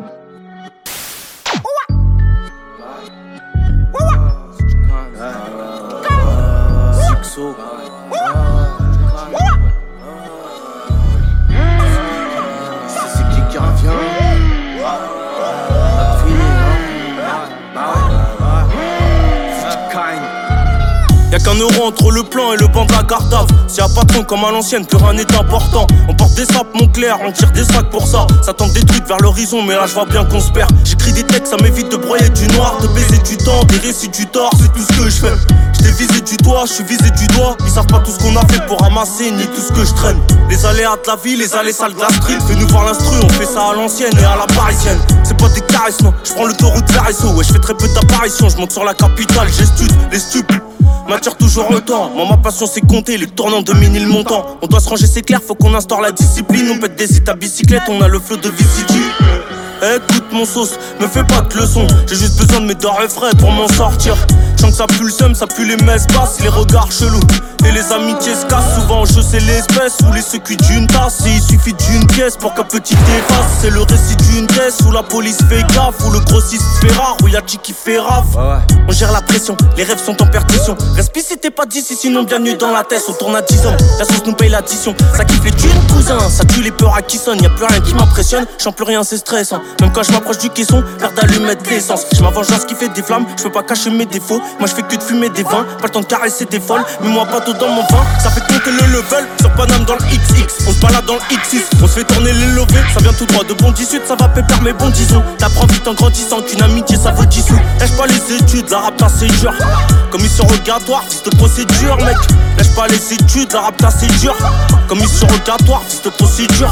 Qu'un euro entre le plan et le banc de la cartave. S'il y a patron comme à l'ancienne, plus rien n'est important. On porte des sapes, mon clair, on tire des sacs pour ça. Ça tente des trucs vers l'horizon, mais là je vois bien qu'on se perd. J'écris des textes, ça m'évite de broyer du noir, de baiser du temps, des récits du tort, c'est tout ce que je fais. J't'ai visé du doigt, je suis visé du doigt. Ils savent pas tout ce qu'on a fait pour ramasser, ni tout ce que je traîne. Les aléas de la vie, les allées sales de la street. Fais-nous voir l'instru, on fait ça à l'ancienne et à la parisienne. C'est pas des caresses, non. Je prends l'autoroute vers ouais, je fais très peu d'apparitions. Je monte sur la capitale, j'estude les stupes m'attire toujours autant. Moi, ma passion, c'est compter les tournants dominer le montant. On doit se ranger, c'est clair, faut qu'on instaure la discipline. On pète des sites à bicyclette, on a le flot de VCG. Écoute mon sauce, me fais pas de leçons. J'ai juste besoin de mes et frais pour m'en sortir. Sens que ça pue le seum, ça pue les messes basses, les regards chelous. Et les amitiés se cassent, souvent je sais l'espèce ou les secousses d'une tasse. il suffit d'une pièce pour qu'un petit efface. C'est le récit d'une caisse où la police fait gaffe, où le grossiste fait rare, où y'a qui fait raf. On gère la pression, les rêves sont en percussion. Respire si t'es pas d'ici, sinon bienvenue dans la tête. On tourne à 10 hommes, la sauce nous paye l'addition. Ça kiffe les thunes, cousin, ça tue les peurs à qui sonne. Y'a plus rien qui m'impressionne, j'en plus rien, c'est stressant. Même quand je m'approche du caisson, l'air d'allumer l'essence. Je m'avance ce qui fait des flammes, je peux pas cacher mes défauts. Moi je fais que de fumer des vins, pas le temps de caresser des folles. Mais moi pas tout dans mon vin, ça fait compter le level. Sur Paname dans le XX, on se balade dans le X6. On se fait tourner les lovés, ça vient tout droit de bon 18, ça va pépère mes bons disons. T'apprends vite en grandissant qu'une amitié ça vaut 10 sous. Lâche pas les études, la rap c'est dur. Commission rogatoire, fils de procédure, mec. Lâche pas les études, la rap c'est dur. Commission rogatoire, fils de procédure.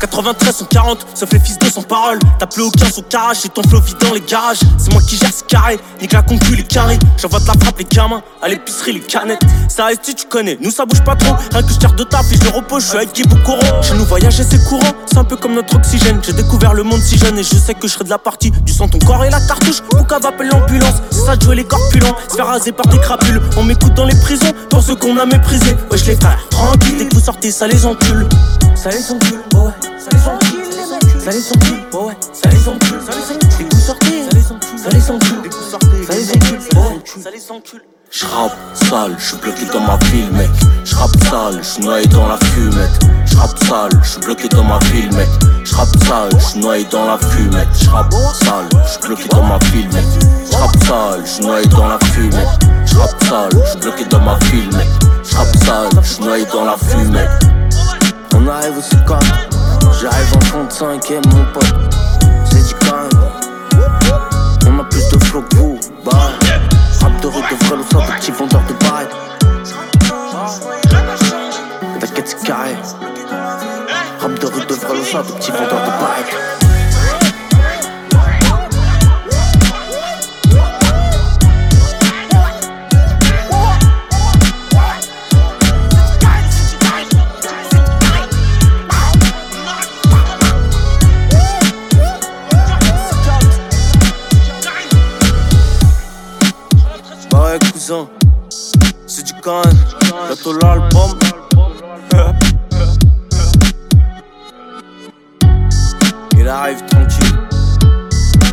93 140, sauf les fils de sans parole. T'as plus aucun son carrage et ton flow vide dans les garages. C'est moi qui gère ce carré, nique la concu, les carrés. J'envoie de la frappe, les gamins, à l'épicerie, les canettes. Ça reste, tu connais, nous ça bouge pas trop. Rien que je tire de taf et je repose, je suis avec courant. Chez nous, voyager c'est courant, c'est un peu comme notre oxygène. J'ai découvert le monde si jeune et je sais que je serai de la partie. Du sang, ton corps et la cartouche, Pouka va appeler l'ambulance. C'est ça de jouer les corpulents, se faire raser par des crapules. On m'écoute dans les prisons, pour ceux qu'on a méprisés. Wesh les frères, tranquille, dès que vous sortez, ça les encule. Ça les encule, ouais, ça les encule. Ça les encule, ouais, ça les encule, ça les encule. Dès que vous sortez, ça les encule, ça les encule. Ça les encule, ça les encule. J'rappe sale, j'suis bloqué dans ma ville mec. J'rappe sale, j'suis noyé dans la fumette. J'rappe sale, j'suis bloqué dans ma ville mec. J'rappe sale, j'suis noyé dans la fumette. J'rappe sale, j'suis bloqué dans ma ville mec. J'rappe sale, j'suis noyé dans la fumette. J'rappe sale, j'suis bloqué dans ma ville mec. J'rappe sale, j'suis noyé dans la fumette. On arrive au C4 J'arrive en 35 et mon pote C'est du calme de flow que vous. Rap de rue de vrai, ça de petits vendeurs de bail. T'inquiète, c'est carré. Rap de rue de vrai, ça de petits vendeurs de bail. C'est du can, bientôt l'album. Il arrive tranquille,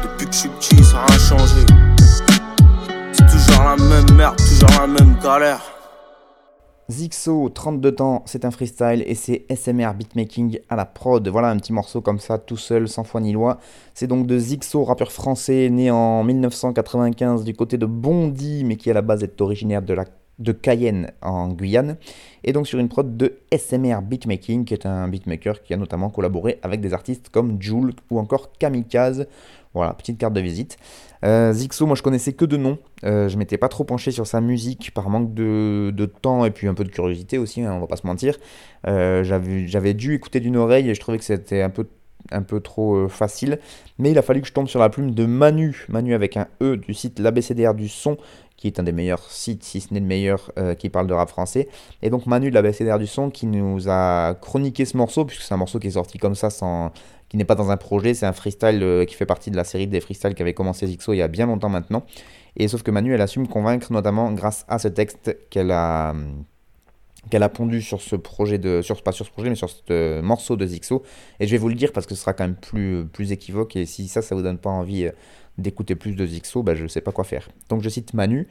depuis que je suis petit, ça a rien changé. C'est toujours la même merde, toujours la même galère. Zixo, 32 temps, c'est un freestyle et c'est SMR beatmaking à la prod. Voilà un petit morceau comme ça, tout seul, sans foi ni loi. C'est donc de Zixo, rappeur français né en 1995 du côté de Bondy, mais qui à la base est originaire de Cayenne en Guyane. Et donc sur une prod de SMR beatmaking, qui est un beatmaker qui a notamment collaboré avec des artistes comme Joule ou encore Kamikaze. Voilà, petite carte de visite. Euh, Zixo, moi je connaissais que de nom. Euh, je m'étais pas trop penché sur sa musique par manque de, temps et puis un peu de curiosité aussi, hein, on va pas se mentir. Euh, j'avais dû écouter d'une oreille et je trouvais que c'était un peu, un peu trop facile. Mais il a fallu que je tombe sur la plume de Manu, Manu avec un E du site l'ABCDR du son, qui est un des meilleurs sites, si ce n'est le meilleur, qui parle de rap français. Et donc Manu de l'ABCDR du son qui nous a chroniqué ce morceau, puisque c'est un morceau qui est sorti comme ça sans qui n'est pas dans un projet, c'est un freestyle euh, qui fait partie de la série des freestyles qui avait commencé Zixo il y a bien longtemps maintenant. Et sauf que Manu, elle a su me convaincre notamment grâce à ce texte qu'elle a qu'elle a pondu sur ce projet de sur pas sur ce projet mais sur ce euh, morceau de Zixo et je vais vous le dire parce que ce sera quand même plus plus équivoque et si ça ça vous donne pas envie euh, d'écouter plus de Zixo, bah je sais pas quoi faire. Donc je cite Manu,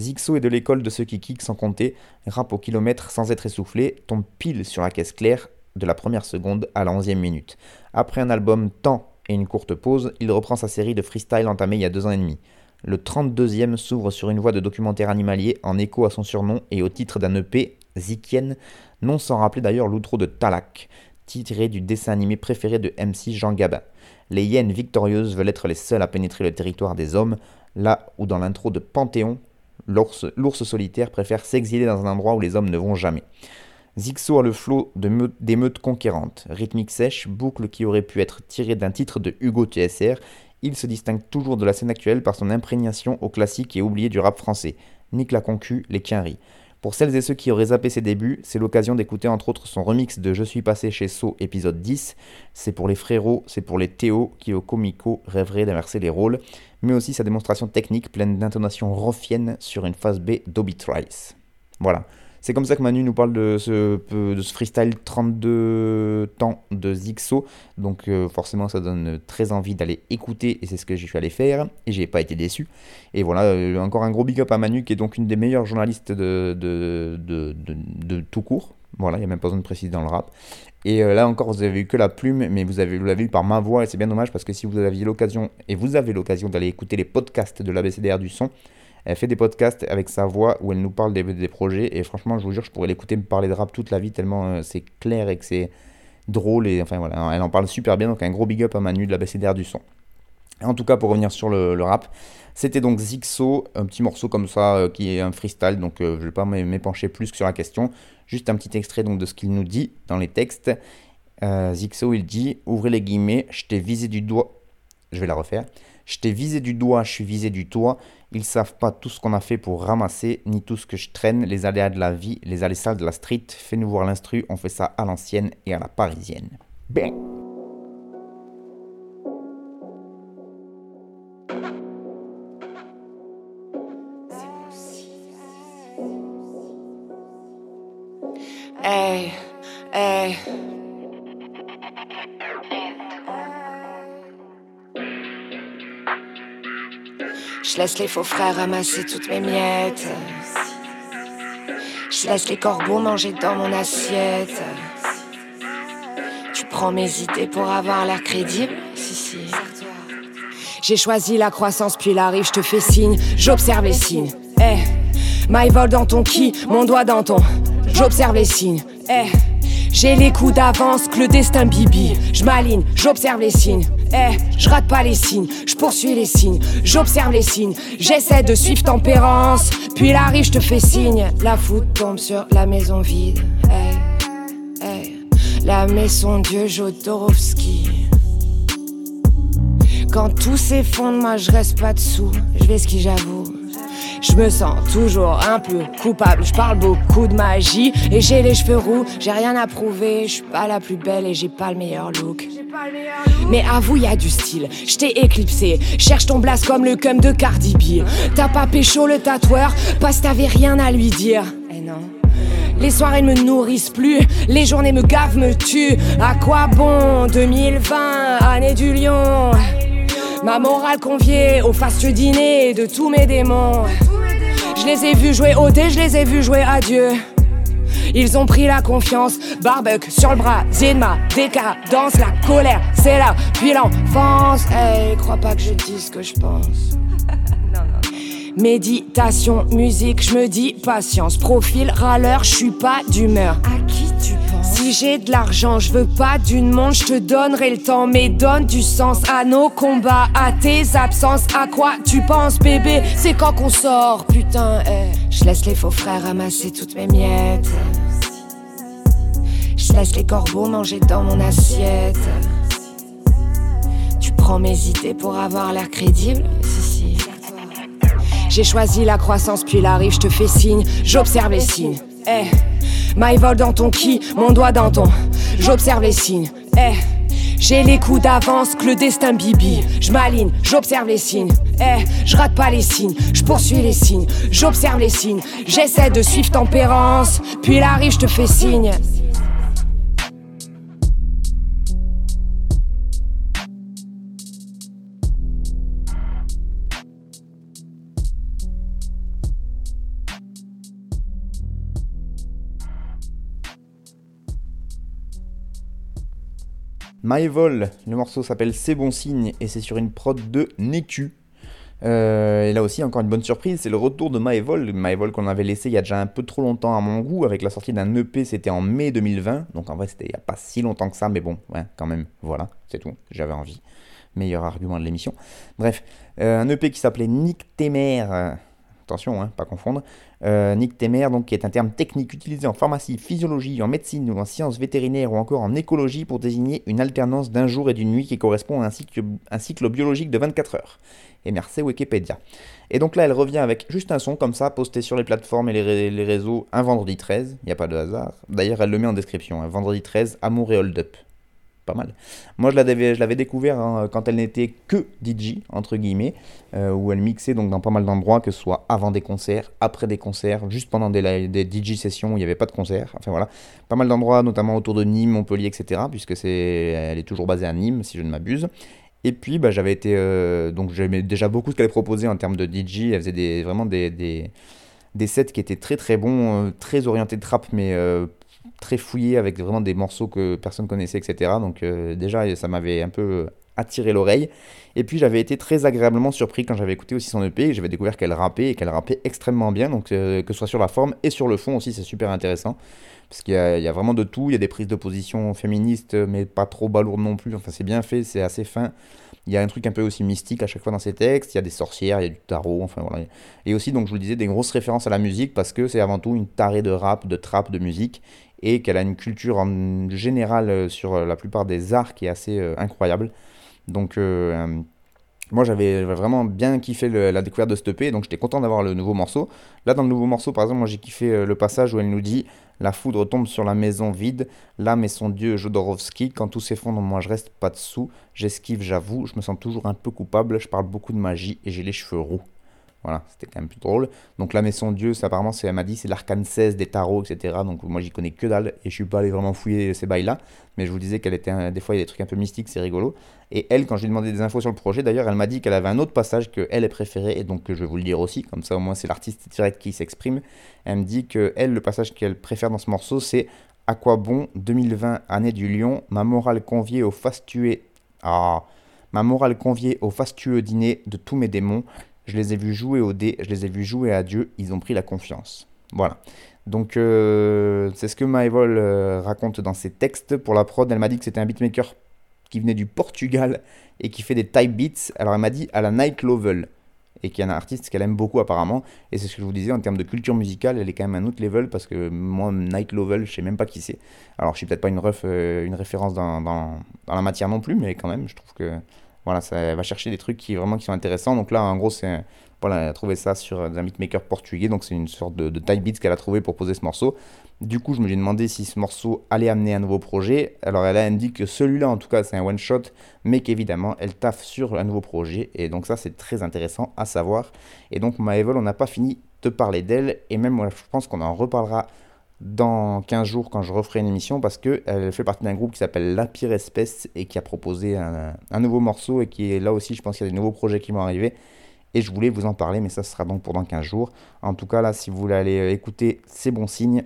Zixo est de l'école de ceux qui kick sans compter, rap au kilomètre sans être essoufflé, tombe pile sur la caisse claire, de la première seconde à la onzième minute. Après un album Temps et une courte pause, il reprend sa série de freestyle entamée il y a deux ans et demi. Le 32e s'ouvre sur une voix de documentaire animalier en écho à son surnom et au titre d'un EP, Zikien, non sans rappeler d'ailleurs l'outro de Talak, tiré du dessin animé préféré de MC Jean Gabin. Les hyènes victorieuses veulent être les seules à pénétrer le territoire des hommes, là où dans l'intro de Panthéon, l'ours solitaire préfère s'exiler dans un endroit où les hommes ne vont jamais. Zixo a le flot d'émeutes conquérantes, rythmique sèche, boucle qui aurait pu être tirée d'un titre de Hugo TSR, il se distingue toujours de la scène actuelle par son imprégnation au classique et oublié du rap français. Nick la concu, les quinries. Pour celles et ceux qui auraient zappé ses débuts, c'est l'occasion d'écouter entre autres son remix de Je suis passé chez So épisode 10. C'est pour les frérots, c'est pour les Théo qui au comico rêveraient d'inverser les rôles, mais aussi sa démonstration technique pleine d'intonations roffiennes sur une phase B d'Obi Trice. Voilà. C'est comme ça que Manu nous parle de ce, freestyle 32 temps de Zixo. Donc euh, forcément ça donne très envie d'aller écouter et c'est ce que j'ai suis allé faire et j'ai pas été déçu. Et voilà, euh, encore un gros big up à Manu qui est donc une des meilleures journalistes de, tout court. Voilà, il n'y a même pas besoin de préciser dans le rap. Et euh, là encore, vous avez eu que la plume, mais vous avez l'avez eu par ma voix et c'est bien dommage parce que si vous aviez l'occasion et vous avez l'occasion d'aller écouter les podcasts de l'ABCDR du son, elle fait des podcasts avec sa voix où elle nous parle des, projets. Et franchement, je vous jure, je pourrais l'écouter me parler de rap toute la vie tellement euh, c'est clair et que c'est drôle. Et enfin voilà, elle en parle super bien. Donc un gros big up à Manu de la BCDR du son. En tout cas, pour revenir sur le, rap, c'était donc Zixo, un petit morceau comme ça euh, qui est un freestyle. Donc euh, je ne vais pas m'épancher plus que sur la question. Juste un petit extrait donc, de ce qu'il nous dit dans les textes. Zixo, il dit Ouvrez les guillemets, je t'ai visé du doigt. Je vais la refaire. Je t'ai visé du doigt, je suis visé du toit. Ils savent pas tout ce qu'on a fait pour ramasser, ni tout ce que je traîne, les aléas de la vie, les sales de la street. Fais-nous voir l'instru, on fait ça à l'ancienne et à la parisienne. Bang laisse les faux frères ramasser toutes mes miettes. Je laisse les corbeaux manger dans mon assiette. Tu prends mes idées pour avoir l'air crédible? Si, si. J'ai choisi la croissance puis la rive, je te fais signe, j'observe les signes. Eh, vol dans ton qui, mon doigt dans ton. J'observe les signes. Eh, j'ai les coups d'avance que le destin bibi. Je m'aligne, j'observe les signes. Eh, je rate pas les signes, je poursuis les signes, j'observe les signes, j'essaie de suivre tempérance. Puis la riche te fait signe, la foudre tombe sur la maison vide. Eh, eh, la maison Dieu Jodorowsky. Quand tout s'effondre, moi je reste pas dessous, je vais ce qui j'avoue. Je me sens toujours un peu coupable. Je parle beaucoup de magie et j'ai les cheveux roux. J'ai rien à prouver. Je suis pas la plus belle et j'ai pas le meilleur look. Mais avoue, y a du style. Je t'ai éclipsé. Cherche ton blast comme le cum de Cardi B. T'as pas pécho le tatoueur parce t'avais rien à lui dire. Eh non. Les soirées ne me nourrissent plus, les journées me gavent, me tuent. À quoi bon 2020, année du lion? Ma morale conviée au fastueux dîner de tous mes démons. Je les ai vus jouer au dé, je les ai vus jouer à Dieu. Ils ont pris la confiance, barbecue sur le bras, ma décadence, la colère, c'est là, puis l'enfance. Hey, crois pas que je dise ce que je pense. Méditation, musique, je me dis patience. Profil râleur, je suis pas d'humeur. Si j'ai de l'argent, je veux pas d'une montre, je te donnerai le temps, mais donne du sens à nos combats, à tes absences. À quoi tu penses, bébé? C'est quand qu'on sort, putain. Eh. Je laisse les faux frères ramasser toutes mes miettes. Je laisse les corbeaux manger dans mon assiette. Tu prends mes idées pour avoir l'air crédible? J'ai choisi la croissance puis la rive, je te fais signe, j'observe les signes. Eh, my vol dans ton qui, mon doigt dans ton. J'observe les signes. Eh, j'ai les coups d'avance que le destin bibi. Je m'aligne, j'observe les signes. Eh, je rate pas les signes, je poursuis les signes, j'observe les signes. J'essaie de suivre tempérance, puis la rive, je te fais signe. My Vol, le morceau s'appelle C'est bon signe et c'est sur une prod de Neku. Euh, et là aussi, encore une bonne surprise, c'est le retour de My Vol. My Vol qu'on avait laissé il y a déjà un peu trop longtemps à mon goût, avec la sortie d'un EP, c'était en mai 2020. Donc en vrai, c'était il n'y a pas si longtemps que ça, mais bon, quand même, voilà, c'est tout. J'avais envie. Meilleur argument de l'émission. Bref, euh, un EP qui s'appelait Nick Temer attention, hein, pas confondre, euh, nictémère, donc, qui est un terme technique utilisé en pharmacie, physiologie, en médecine ou en sciences vétérinaires ou encore en écologie pour désigner une alternance d'un jour et d'une nuit qui correspond à un cycle, biologique de 24 heures. Et merci Wikipédia. Et donc là, elle revient avec juste un son comme ça, posté sur les plateformes et les, réseaux un vendredi 13, il n'y a pas de hasard. D'ailleurs, elle le met en description, un vendredi 13, Amour et Hold Up pas mal. Moi, je l'avais, découvert hein, quand elle n'était que DJ, entre guillemets, euh, où elle mixait donc dans pas mal d'endroits, que ce soit avant des concerts, après des concerts, juste pendant des, des DJ sessions où il n'y avait pas de concert. Enfin voilà, pas mal d'endroits, notamment autour de Nîmes, Montpellier, etc., puisque c'est, elle est toujours basée à Nîmes, si je ne m'abuse. Et puis, bah, j'avais été. Euh, donc, j'aimais déjà beaucoup ce qu'elle proposait en termes de DJ. Elle faisait des, vraiment des, sets qui étaient très très bons, euh, très orientés trap, mais très fouillé avec vraiment des morceaux que personne connaissait, etc. Donc euh, déjà, ça m'avait un peu attiré l'oreille. Et puis j'avais été très agréablement surpris quand j'avais écouté aussi son EP et j'avais découvert qu'elle rappait et qu'elle rappait extrêmement bien. Donc euh, que ce soit sur la forme et sur le fond aussi, c'est super intéressant. Parce qu'il y, a vraiment de tout. Il y a des prises de position féministes, mais pas trop balourdes non plus. Enfin, c'est bien fait, c'est assez fin. Il y a un truc un peu aussi mystique à chaque fois dans ses textes. Il y a des sorcières, il y a du tarot, enfin voilà. Et aussi, donc je vous le disais, des grosses références à la musique parce que c'est avant tout une tarée de rap, de trap, de musique et qu'elle a une culture en général euh, sur euh, la plupart des arts qui est assez euh, incroyable. Donc moi j'avais vraiment bien kiffé la découverte de ce EP, donc j'étais content d'avoir le nouveau morceau. Là dans le nouveau morceau par exemple, moi j'ai kiffé le passage où elle nous dit La foudre tombe sur la maison vide, l'âme et son dieu Jodorowsky, quand tout s'effondre moi je reste pas dessous, j'esquive j'avoue, je me sens toujours un peu coupable, je parle beaucoup de magie et j'ai les cheveux roux. Voilà, c'était quand même plus drôle. Donc la maison Dieu, ça, apparemment, c'est, elle m'a dit, c'est l'arcane 16 des tarots, etc. Donc moi, j'y connais que dalle et je suis pas allé vraiment fouiller ces bails-là. Mais je vous disais qu'elle était, des fois, il y a des trucs un peu mystiques, c'est rigolo. Et elle, quand je lui ai demandé des infos sur le projet, d'ailleurs, elle m'a dit qu'elle avait un autre passage que elle est préféré et donc je vais vous le dire aussi. Comme ça, au moins, c'est l'artiste direct qui s'exprime. Elle me dit que elle, le passage qu'elle préfère dans ce morceau, c'est À quoi bon 2020, année du lion, ma morale conviée au fastueux. Ah, ma morale conviée au fastueux dîner de tous mes démons. Je les ai vus jouer au dé, je les ai vus jouer à Dieu, ils ont pris la confiance. Voilà. Donc euh, c'est ce que Maëvol euh, raconte dans ses textes. Pour la prod, elle m'a dit que c'était un beatmaker qui venait du Portugal et qui fait des type beats. Alors elle m'a dit à la Night Level et qui est un artiste qu'elle aime beaucoup apparemment. Et c'est ce que je vous disais en termes de culture musicale, elle est quand même un autre level parce que moi, Night Level, je sais même pas qui c'est. Alors je suis peut-être pas une, ref, euh, une référence dans, dans, la matière non plus, mais quand même, je trouve que voilà, ça va chercher des trucs qui vraiment sont intéressants. Donc là, en gros, c'est voilà, elle a trouvé ça sur un beatmaker portugais, donc c'est une sorte de, type beats qu'elle a trouvé pour poser ce morceau. Du coup, je me suis demandé si ce morceau allait amener un nouveau projet. Alors, elle a indiqué que celui-là, en tout cas, c'est un one-shot, mais qu'évidemment, elle taffe sur un nouveau projet. Et donc, ça, c'est très intéressant à savoir. Et donc, Maëvol, on n'a pas fini de parler d'elle. Et même, je pense qu'on en reparlera dans 15 jours quand je referai une émission parce qu'elle fait partie d'un groupe qui s'appelle La Pire Espèce et qui a proposé un, nouveau morceau et qui est là aussi, je pense qu'il y a des nouveaux projets qui vont arriver. Et je voulais vous en parler, mais ça sera donc pour dans 15 jours. En tout cas, là, si vous voulez aller écouter, c'est bon signe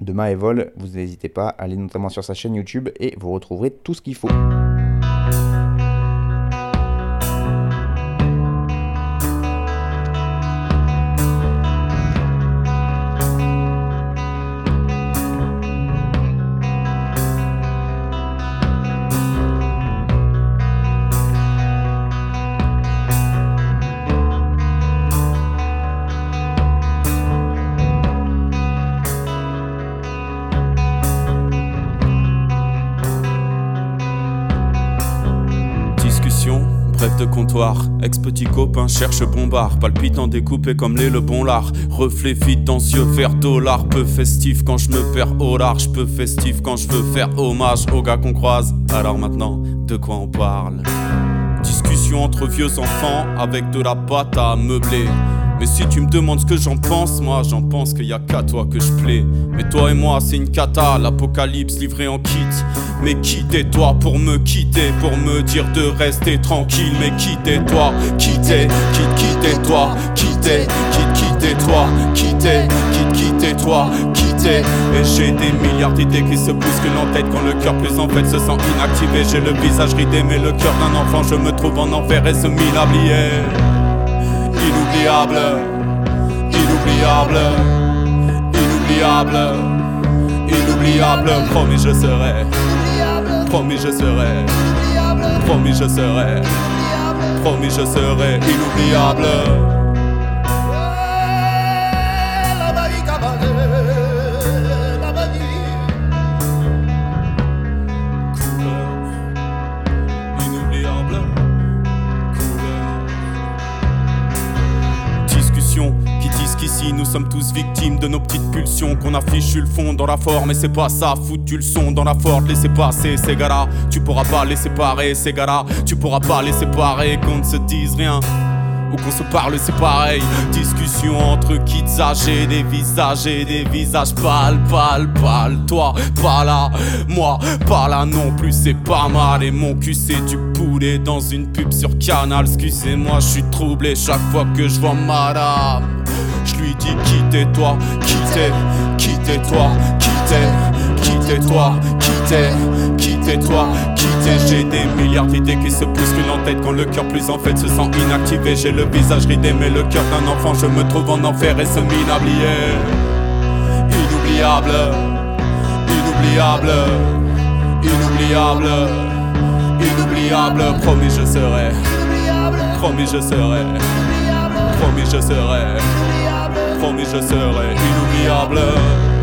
de Maëvol. Vous n'hésitez pas à aller notamment sur sa chaîne YouTube et vous retrouverez tout ce qu'il faut. Ex-petit copain cherche bombard, palpitant découpé comme les le bon lard. Reflet vide dans yeux vert dollar, peu festif quand je me perds au large, peu festif quand je veux faire hommage aux gars qu'on croise. Alors maintenant, de quoi on parle? Discussion entre vieux enfants avec de la pâte à meubler. Mais si tu me demandes ce que j'en pense, moi j'en pense qu'il y a qu'à toi que je plais. Mais toi et moi c'est une cata, l'apocalypse livré en kit. Mais quittez-toi pour me quitter, pour me dire de rester tranquille? Mais quittez-toi, quittez, quitte, quittez-toi, quittez, quitte, quittez-toi, quittez, quitte, quittez-toi, quittez. Et j'ai des milliards d'idées qui se bousculent en tête quand le cœur plus en fait se sent inactivé. J'ai le visage ridé, mais le cœur d'un enfant, je me trouve en enfer et ce mille Inoubliable, inoubliable, inoubliable, inoubliable. Promis je serai, promis je serai, promis je serai, promis je serai. Inoubliable. Sommes tous victimes de nos petites pulsions qu'on affiche le fond dans la forme et c'est pas ça, foutu le son dans la forte, laissez passer ces gars-là, tu pourras pas les séparer ces gars-là, tu pourras pas les séparer qu'on ne se dise rien ou qu'on se parle, c'est pareil. Discussion entre kids âgés, des visages et des visages pâles, pâles, pâles. Toi, pas là, moi, pas là non plus, c'est pas mal. Et mon cul, c'est du poulet dans une pub sur Canal. Excusez-moi, je suis troublé chaque fois que je vois madame. Dis quittez-toi, quittez, quittez-toi, quittez, quittez-toi, quittez, quittez-toi, quittez. J'ai des milliards d'idées qui se bousculent en tête quand le cœur plus en fait se sent inactivé. J'ai le visage ridé mais le cœur d'un enfant, je me trouve en enfer et minable Inoubliable, inoubliable, inoubliable, inoubliable. Promis je serai, promis je serai, promis je serai promis je serai inoubliable.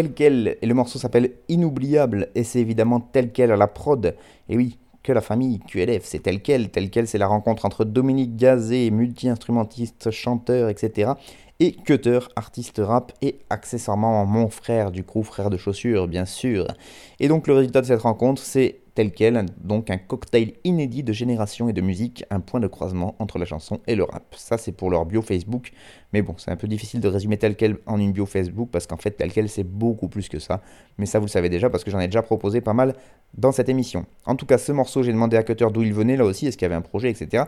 Tel quel, et le morceau s'appelle Inoubliable, et c'est évidemment tel quel à la prod. Et oui, que la famille QLF, c'est tel quel, tel quel, c'est la rencontre entre Dominique Gazé, multi-instrumentiste, chanteur, etc., et Cutter, artiste rap, et accessoirement mon frère du crew, frère de chaussures, bien sûr. Et donc le résultat de cette rencontre, c'est tel quel, donc un cocktail inédit de génération et de musique, un point de croisement entre la chanson et le rap. Ça c'est pour leur bio Facebook, mais bon, c'est un peu difficile de résumer tel quel en une bio Facebook, parce qu'en fait tel quel c'est beaucoup plus que ça, mais ça vous le savez déjà, parce que j'en ai déjà proposé pas mal dans cette émission. En tout cas, ce morceau, j'ai demandé à Cutter d'où il venait là aussi, est-ce qu'il y avait un projet, etc.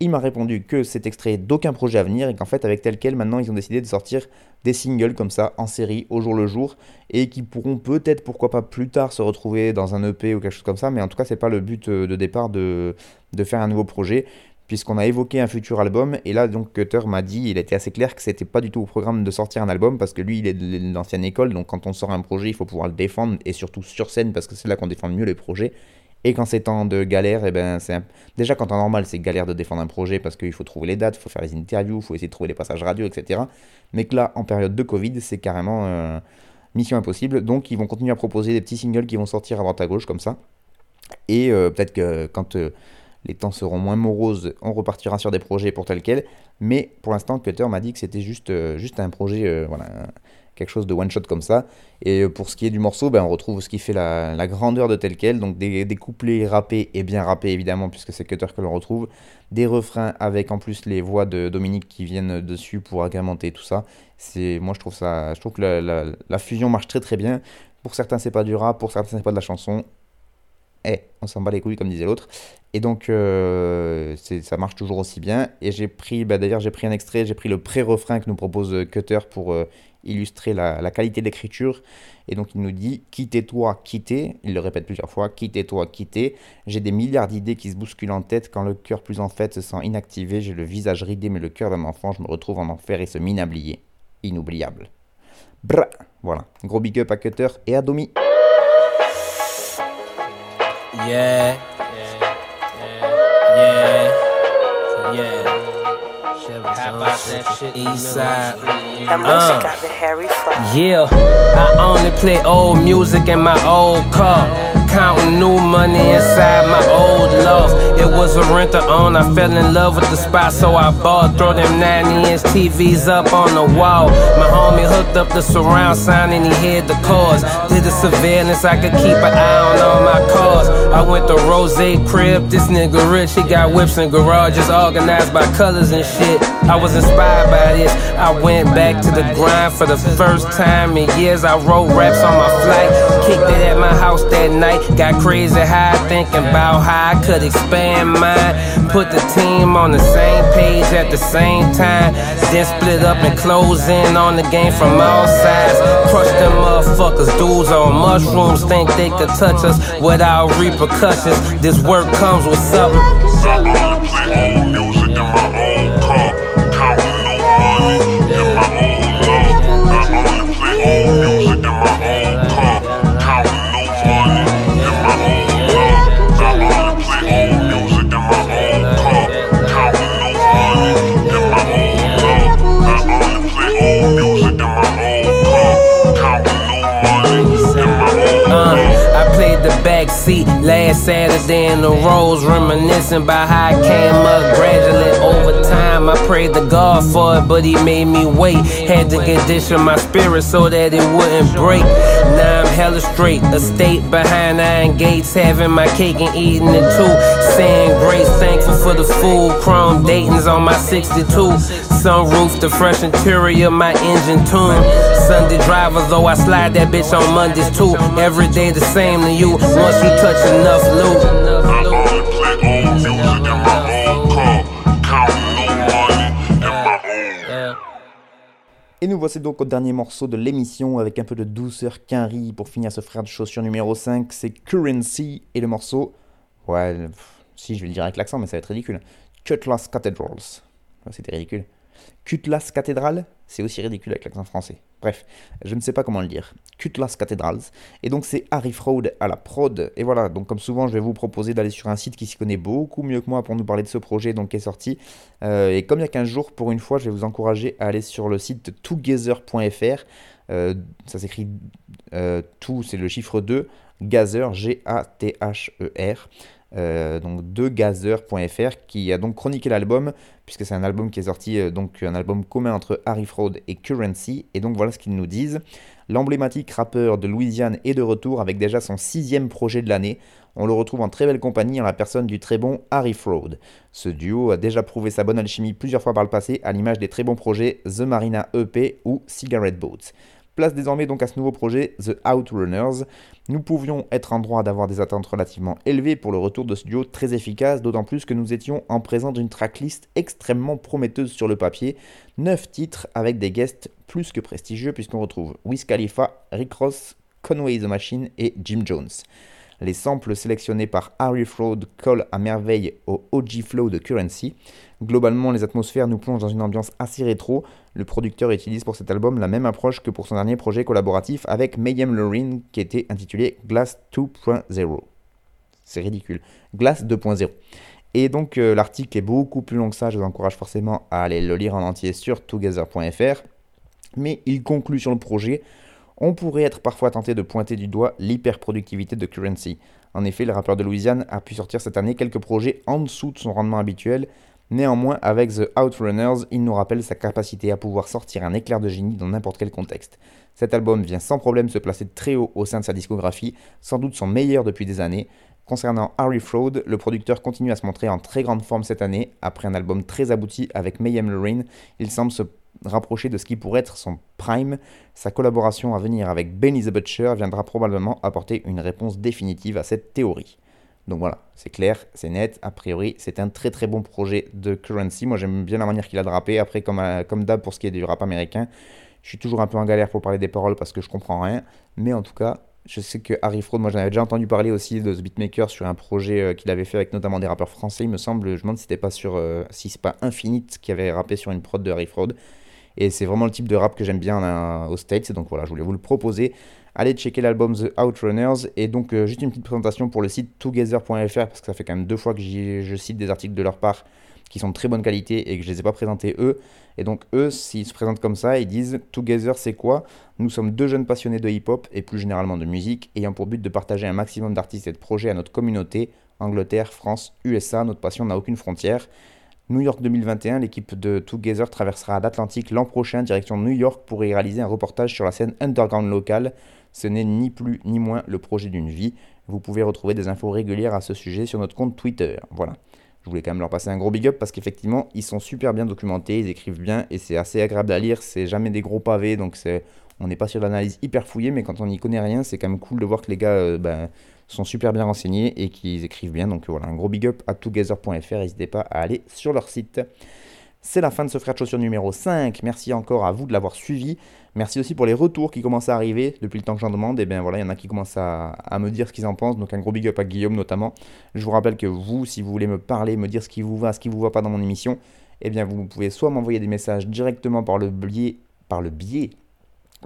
Il m'a répondu que c'est extrait d'aucun projet à venir et qu'en fait avec tel quel maintenant ils ont décidé de sortir des singles comme ça en série au jour le jour et qui pourront peut-être pourquoi pas plus tard se retrouver dans un EP ou quelque chose comme ça mais en tout cas c'est pas le but euh, de départ de, de faire un nouveau projet puisqu'on a évoqué un futur album et là donc Cutter m'a dit il était assez clair que c'était pas du tout au programme de sortir un album parce que lui il est de l'ancienne école donc quand on sort un projet il faut pouvoir le défendre et surtout sur scène parce que c'est là qu'on défend le mieux les projets et quand c'est temps de galère, et eh ben déjà quand en normal c'est galère de défendre un projet parce qu'il faut trouver les dates, il faut faire les interviews, il faut essayer de trouver les passages radio, etc. Mais que là, en période de Covid, c'est carrément euh, mission impossible. Donc ils vont continuer à proposer des petits singles qui vont sortir à droite à gauche comme ça. Et euh, peut-être que quand euh, les temps seront moins moroses, on repartira sur des projets pour tel quel. Mais pour l'instant, Cutter m'a dit que c'était juste, juste un projet, voilà, quelque chose de one shot comme ça. Et euh, pour ce qui est du morceau, ben, on retrouve ce qui fait la, grandeur de tel quel, donc des, couplets rappés et bien rappés évidemment, puisque c'est Cutter que l'on retrouve, des refrains avec en plus les voix de Dominique qui viennent dessus pour agrémenter tout ça. C'est, moi je trouve ça, je trouve que la, fusion marche très très bien. Pour certains c'est pas du rap, pour certains c'est pas de la chanson. Eh, on s'en bat les couilles comme disait l'autre. Et donc euh, ça marche toujours aussi bien. Et j'ai pris, bah, d'ailleurs j'ai pris un extrait, j'ai pris le pré-refrain que nous propose Cutter pour euh, illustrer la, qualité d'écriture. Et donc il nous dit Quittez-toi, quittez. Il le répète plusieurs fois Quittez-toi, quittez. J'ai des milliards d'idées qui se bousculent en tête. Quand le cœur plus en fait se sent inactivé, j'ai le visage ridé, mais le cœur d'un enfant, je me retrouve en enfer et se mine Inoubliable. Bra Voilà. Gros big up à Cutter et à Domi. Yeah. Yeah. Yeah. Yeah. How about that shit? East side. Uh, yeah, I only play old music in my old car. Counting new money inside my old loft. It was a renter on. I fell in love with the spot, so I bought. Throw them 90 inch TVs up on the wall. My homie hooked up the surround sound and he hid the cars. Did the surveillance, I could keep an eye on all my cars. I went to Rose Crib. This nigga rich, he got whips and garages organized by colors and shit. I was inspired by this. I went back to the grind for the first time in years. I wrote raps on my flight, kicked it at my house that night. Got crazy high thinking about how I could expand mine. Put the team on the same page at the same time. Then split up and close in on the game from all sides. Crush them motherfuckers, dudes on mushrooms think they could touch us without repercussions. This work comes with something. Last Saturday in the Rose, reminiscing about how I came up gradually over time. I prayed to God for it, but He made me wait. Had to condition my spirit so that it wouldn't break. Now I'm hella straight, a state behind iron gates, having my cake and eating it too. Saying grace, thankful for the food, chrome Dayton's on my 62. Et nous voici donc au dernier morceau de l'émission avec un peu de douceur qu'un riz pour finir ce frère de chaussure numéro 5, c'est Currency et le morceau, ouais, si je vais le dire avec l'accent mais ça va être ridicule, Cutlass Cathedrals. C'était ridicule. Cutlass Cathedral, c'est aussi ridicule avec l'accent français. Bref, je ne sais pas comment le dire. Cutlass Cathedrals. Et donc c'est Harry Fraud à la prod. Et voilà, donc comme souvent, je vais vous proposer d'aller sur un site qui s'y connaît beaucoup mieux que moi pour nous parler de ce projet donc, qui est sorti. Euh, et comme il y a 15 jours, pour une fois, je vais vous encourager à aller sur le site together.fr. Euh, ça s'écrit euh, tout, c'est le chiffre 2, Gazer, G-A-T-H-E-R. Euh, donc de Gazer.fr qui a donc chroniqué l'album puisque c'est un album qui est sorti euh, donc un album commun entre Harry Fraud et Currency. Et donc voilà ce qu'ils nous disent. L'emblématique rappeur de Louisiane est de retour avec déjà son sixième projet de l'année. On le retrouve en très belle compagnie en la personne du très bon Harry Fraud. Ce duo a déjà prouvé sa bonne alchimie plusieurs fois par le passé à l'image des très bons projets The Marina EP ou Cigarette Boats Place désormais donc à ce nouveau projet, The Outrunners. Nous pouvions être en droit d'avoir des attentes relativement élevées pour le retour de ce très efficace, d'autant plus que nous étions en présence d'une tracklist extrêmement prometteuse sur le papier. 9 titres avec des guests plus que prestigieux puisqu'on retrouve Wiz Khalifa, Rick Ross, Conway the Machine et Jim Jones. Les samples sélectionnés par Harry Fraud collent à merveille au OG Flow de Currency. Globalement, les atmosphères nous plongent dans une ambiance assez rétro. Le producteur utilise pour cet album la même approche que pour son dernier projet collaboratif avec Mayhem Lorraine qui était intitulé Glass 2.0. C'est ridicule. Glass 2.0. Et donc euh, l'article est beaucoup plus long que ça, je vous encourage forcément à aller le lire en entier sur together.fr. Mais il conclut sur le projet on pourrait être parfois tenté de pointer du doigt l'hyperproductivité de Currency. En effet, le rappeur de Louisiane a pu sortir cette année quelques projets en dessous de son rendement habituel. Néanmoins, avec The Outrunners, il nous rappelle sa capacité à pouvoir sortir un éclair de génie dans n'importe quel contexte. Cet album vient sans problème se placer très haut au sein de sa discographie, sans doute son meilleur depuis des années. Concernant Harry Fraud, le producteur continue à se montrer en très grande forme cette année. Après un album très abouti avec Mayhem Lorraine, il semble se rapprocher de ce qui pourrait être son prime. Sa collaboration à venir avec Benny the Butcher viendra probablement apporter une réponse définitive à cette théorie. Donc voilà, c'est clair, c'est net. A priori, c'est un très très bon projet de Currency. Moi, j'aime bien la manière qu'il a de rapper. Après, comme, euh, comme d'hab pour ce qui est du rap américain, je suis toujours un peu en galère pour parler des paroles parce que je comprends rien. Mais en tout cas, je sais que Harry Fraud, moi j'en avais déjà entendu parler aussi de The Beatmaker sur un projet euh, qu'il avait fait avec notamment des rappeurs français, il me semble. Je me demande si c'était pas sur, euh, c'est pas Infinite qui avait rappé sur une prod de Harry Fraud. Et c'est vraiment le type de rap que j'aime bien aux States. Donc voilà, je voulais vous le proposer. Allez checker l'album The Outrunners. Et donc, euh, juste une petite présentation pour le site together.fr, parce que ça fait quand même deux fois que je cite des articles de leur part qui sont de très bonne qualité et que je ne les ai pas présentés eux. Et donc, eux, s'ils se présentent comme ça, ils disent Together, c'est quoi? Nous sommes deux jeunes passionnés de hip-hop et plus généralement de musique, ayant pour but de partager un maximum d'artistes et de projets à notre communauté. Angleterre, France, USA, notre passion n'a aucune frontière. New York 2021, l'équipe de Together traversera l'Atlantique l'an prochain direction New York pour y réaliser un reportage sur la scène underground locale. Ce n'est ni plus ni moins le projet d'une vie. Vous pouvez retrouver des infos régulières à ce sujet sur notre compte Twitter. Voilà. Je voulais quand même leur passer un gros big up parce qu'effectivement, ils sont super bien documentés, ils écrivent bien et c'est assez agréable à lire. C'est jamais des gros pavés, donc c'est, on n'est pas sur l'analyse hyper fouillée, mais quand on n'y connaît rien, c'est quand même cool de voir que les gars euh, ben, sont super bien renseignés et qu'ils écrivent bien. Donc voilà, un gros big up à together.fr. N'hésitez pas à aller sur leur site. C'est la fin de ce frère de chaussures numéro 5. Merci encore à vous de l'avoir suivi. Merci aussi pour les retours qui commencent à arriver depuis le temps que j'en demande. Et bien voilà, il y en a qui commencent à, me dire ce qu'ils en pensent. Donc un gros big up à Guillaume notamment. Je vous rappelle que vous, si vous voulez me parler, me dire ce qui vous va, ce qui vous va pas dans mon émission, eh bien vous pouvez soit m'envoyer des messages directement par le biais, par le biais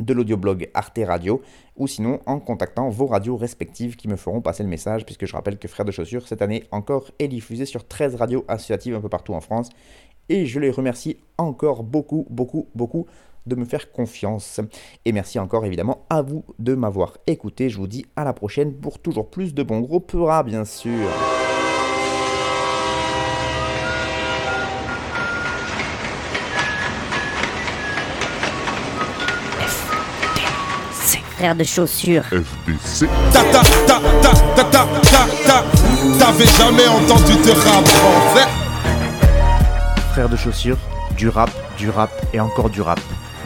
de l'audioblog Arte Radio, ou sinon en contactant vos radios respectives qui me feront passer le message, puisque je rappelle que Frères de Chaussures, cette année encore, est diffusé sur 13 radios associatives un peu partout en France, et je les remercie encore beaucoup, beaucoup, beaucoup de me faire confiance. Et merci encore évidemment à vous de m'avoir écouté, je vous dis à la prochaine pour toujours plus de bons gros peuras bien sûr. frère de chaussures. FBC. Ta ta ta ta ta ta ta ta. T'avais jamais entendu de rap en fait. Frère de chaussures, du rap, du rap et encore du rap.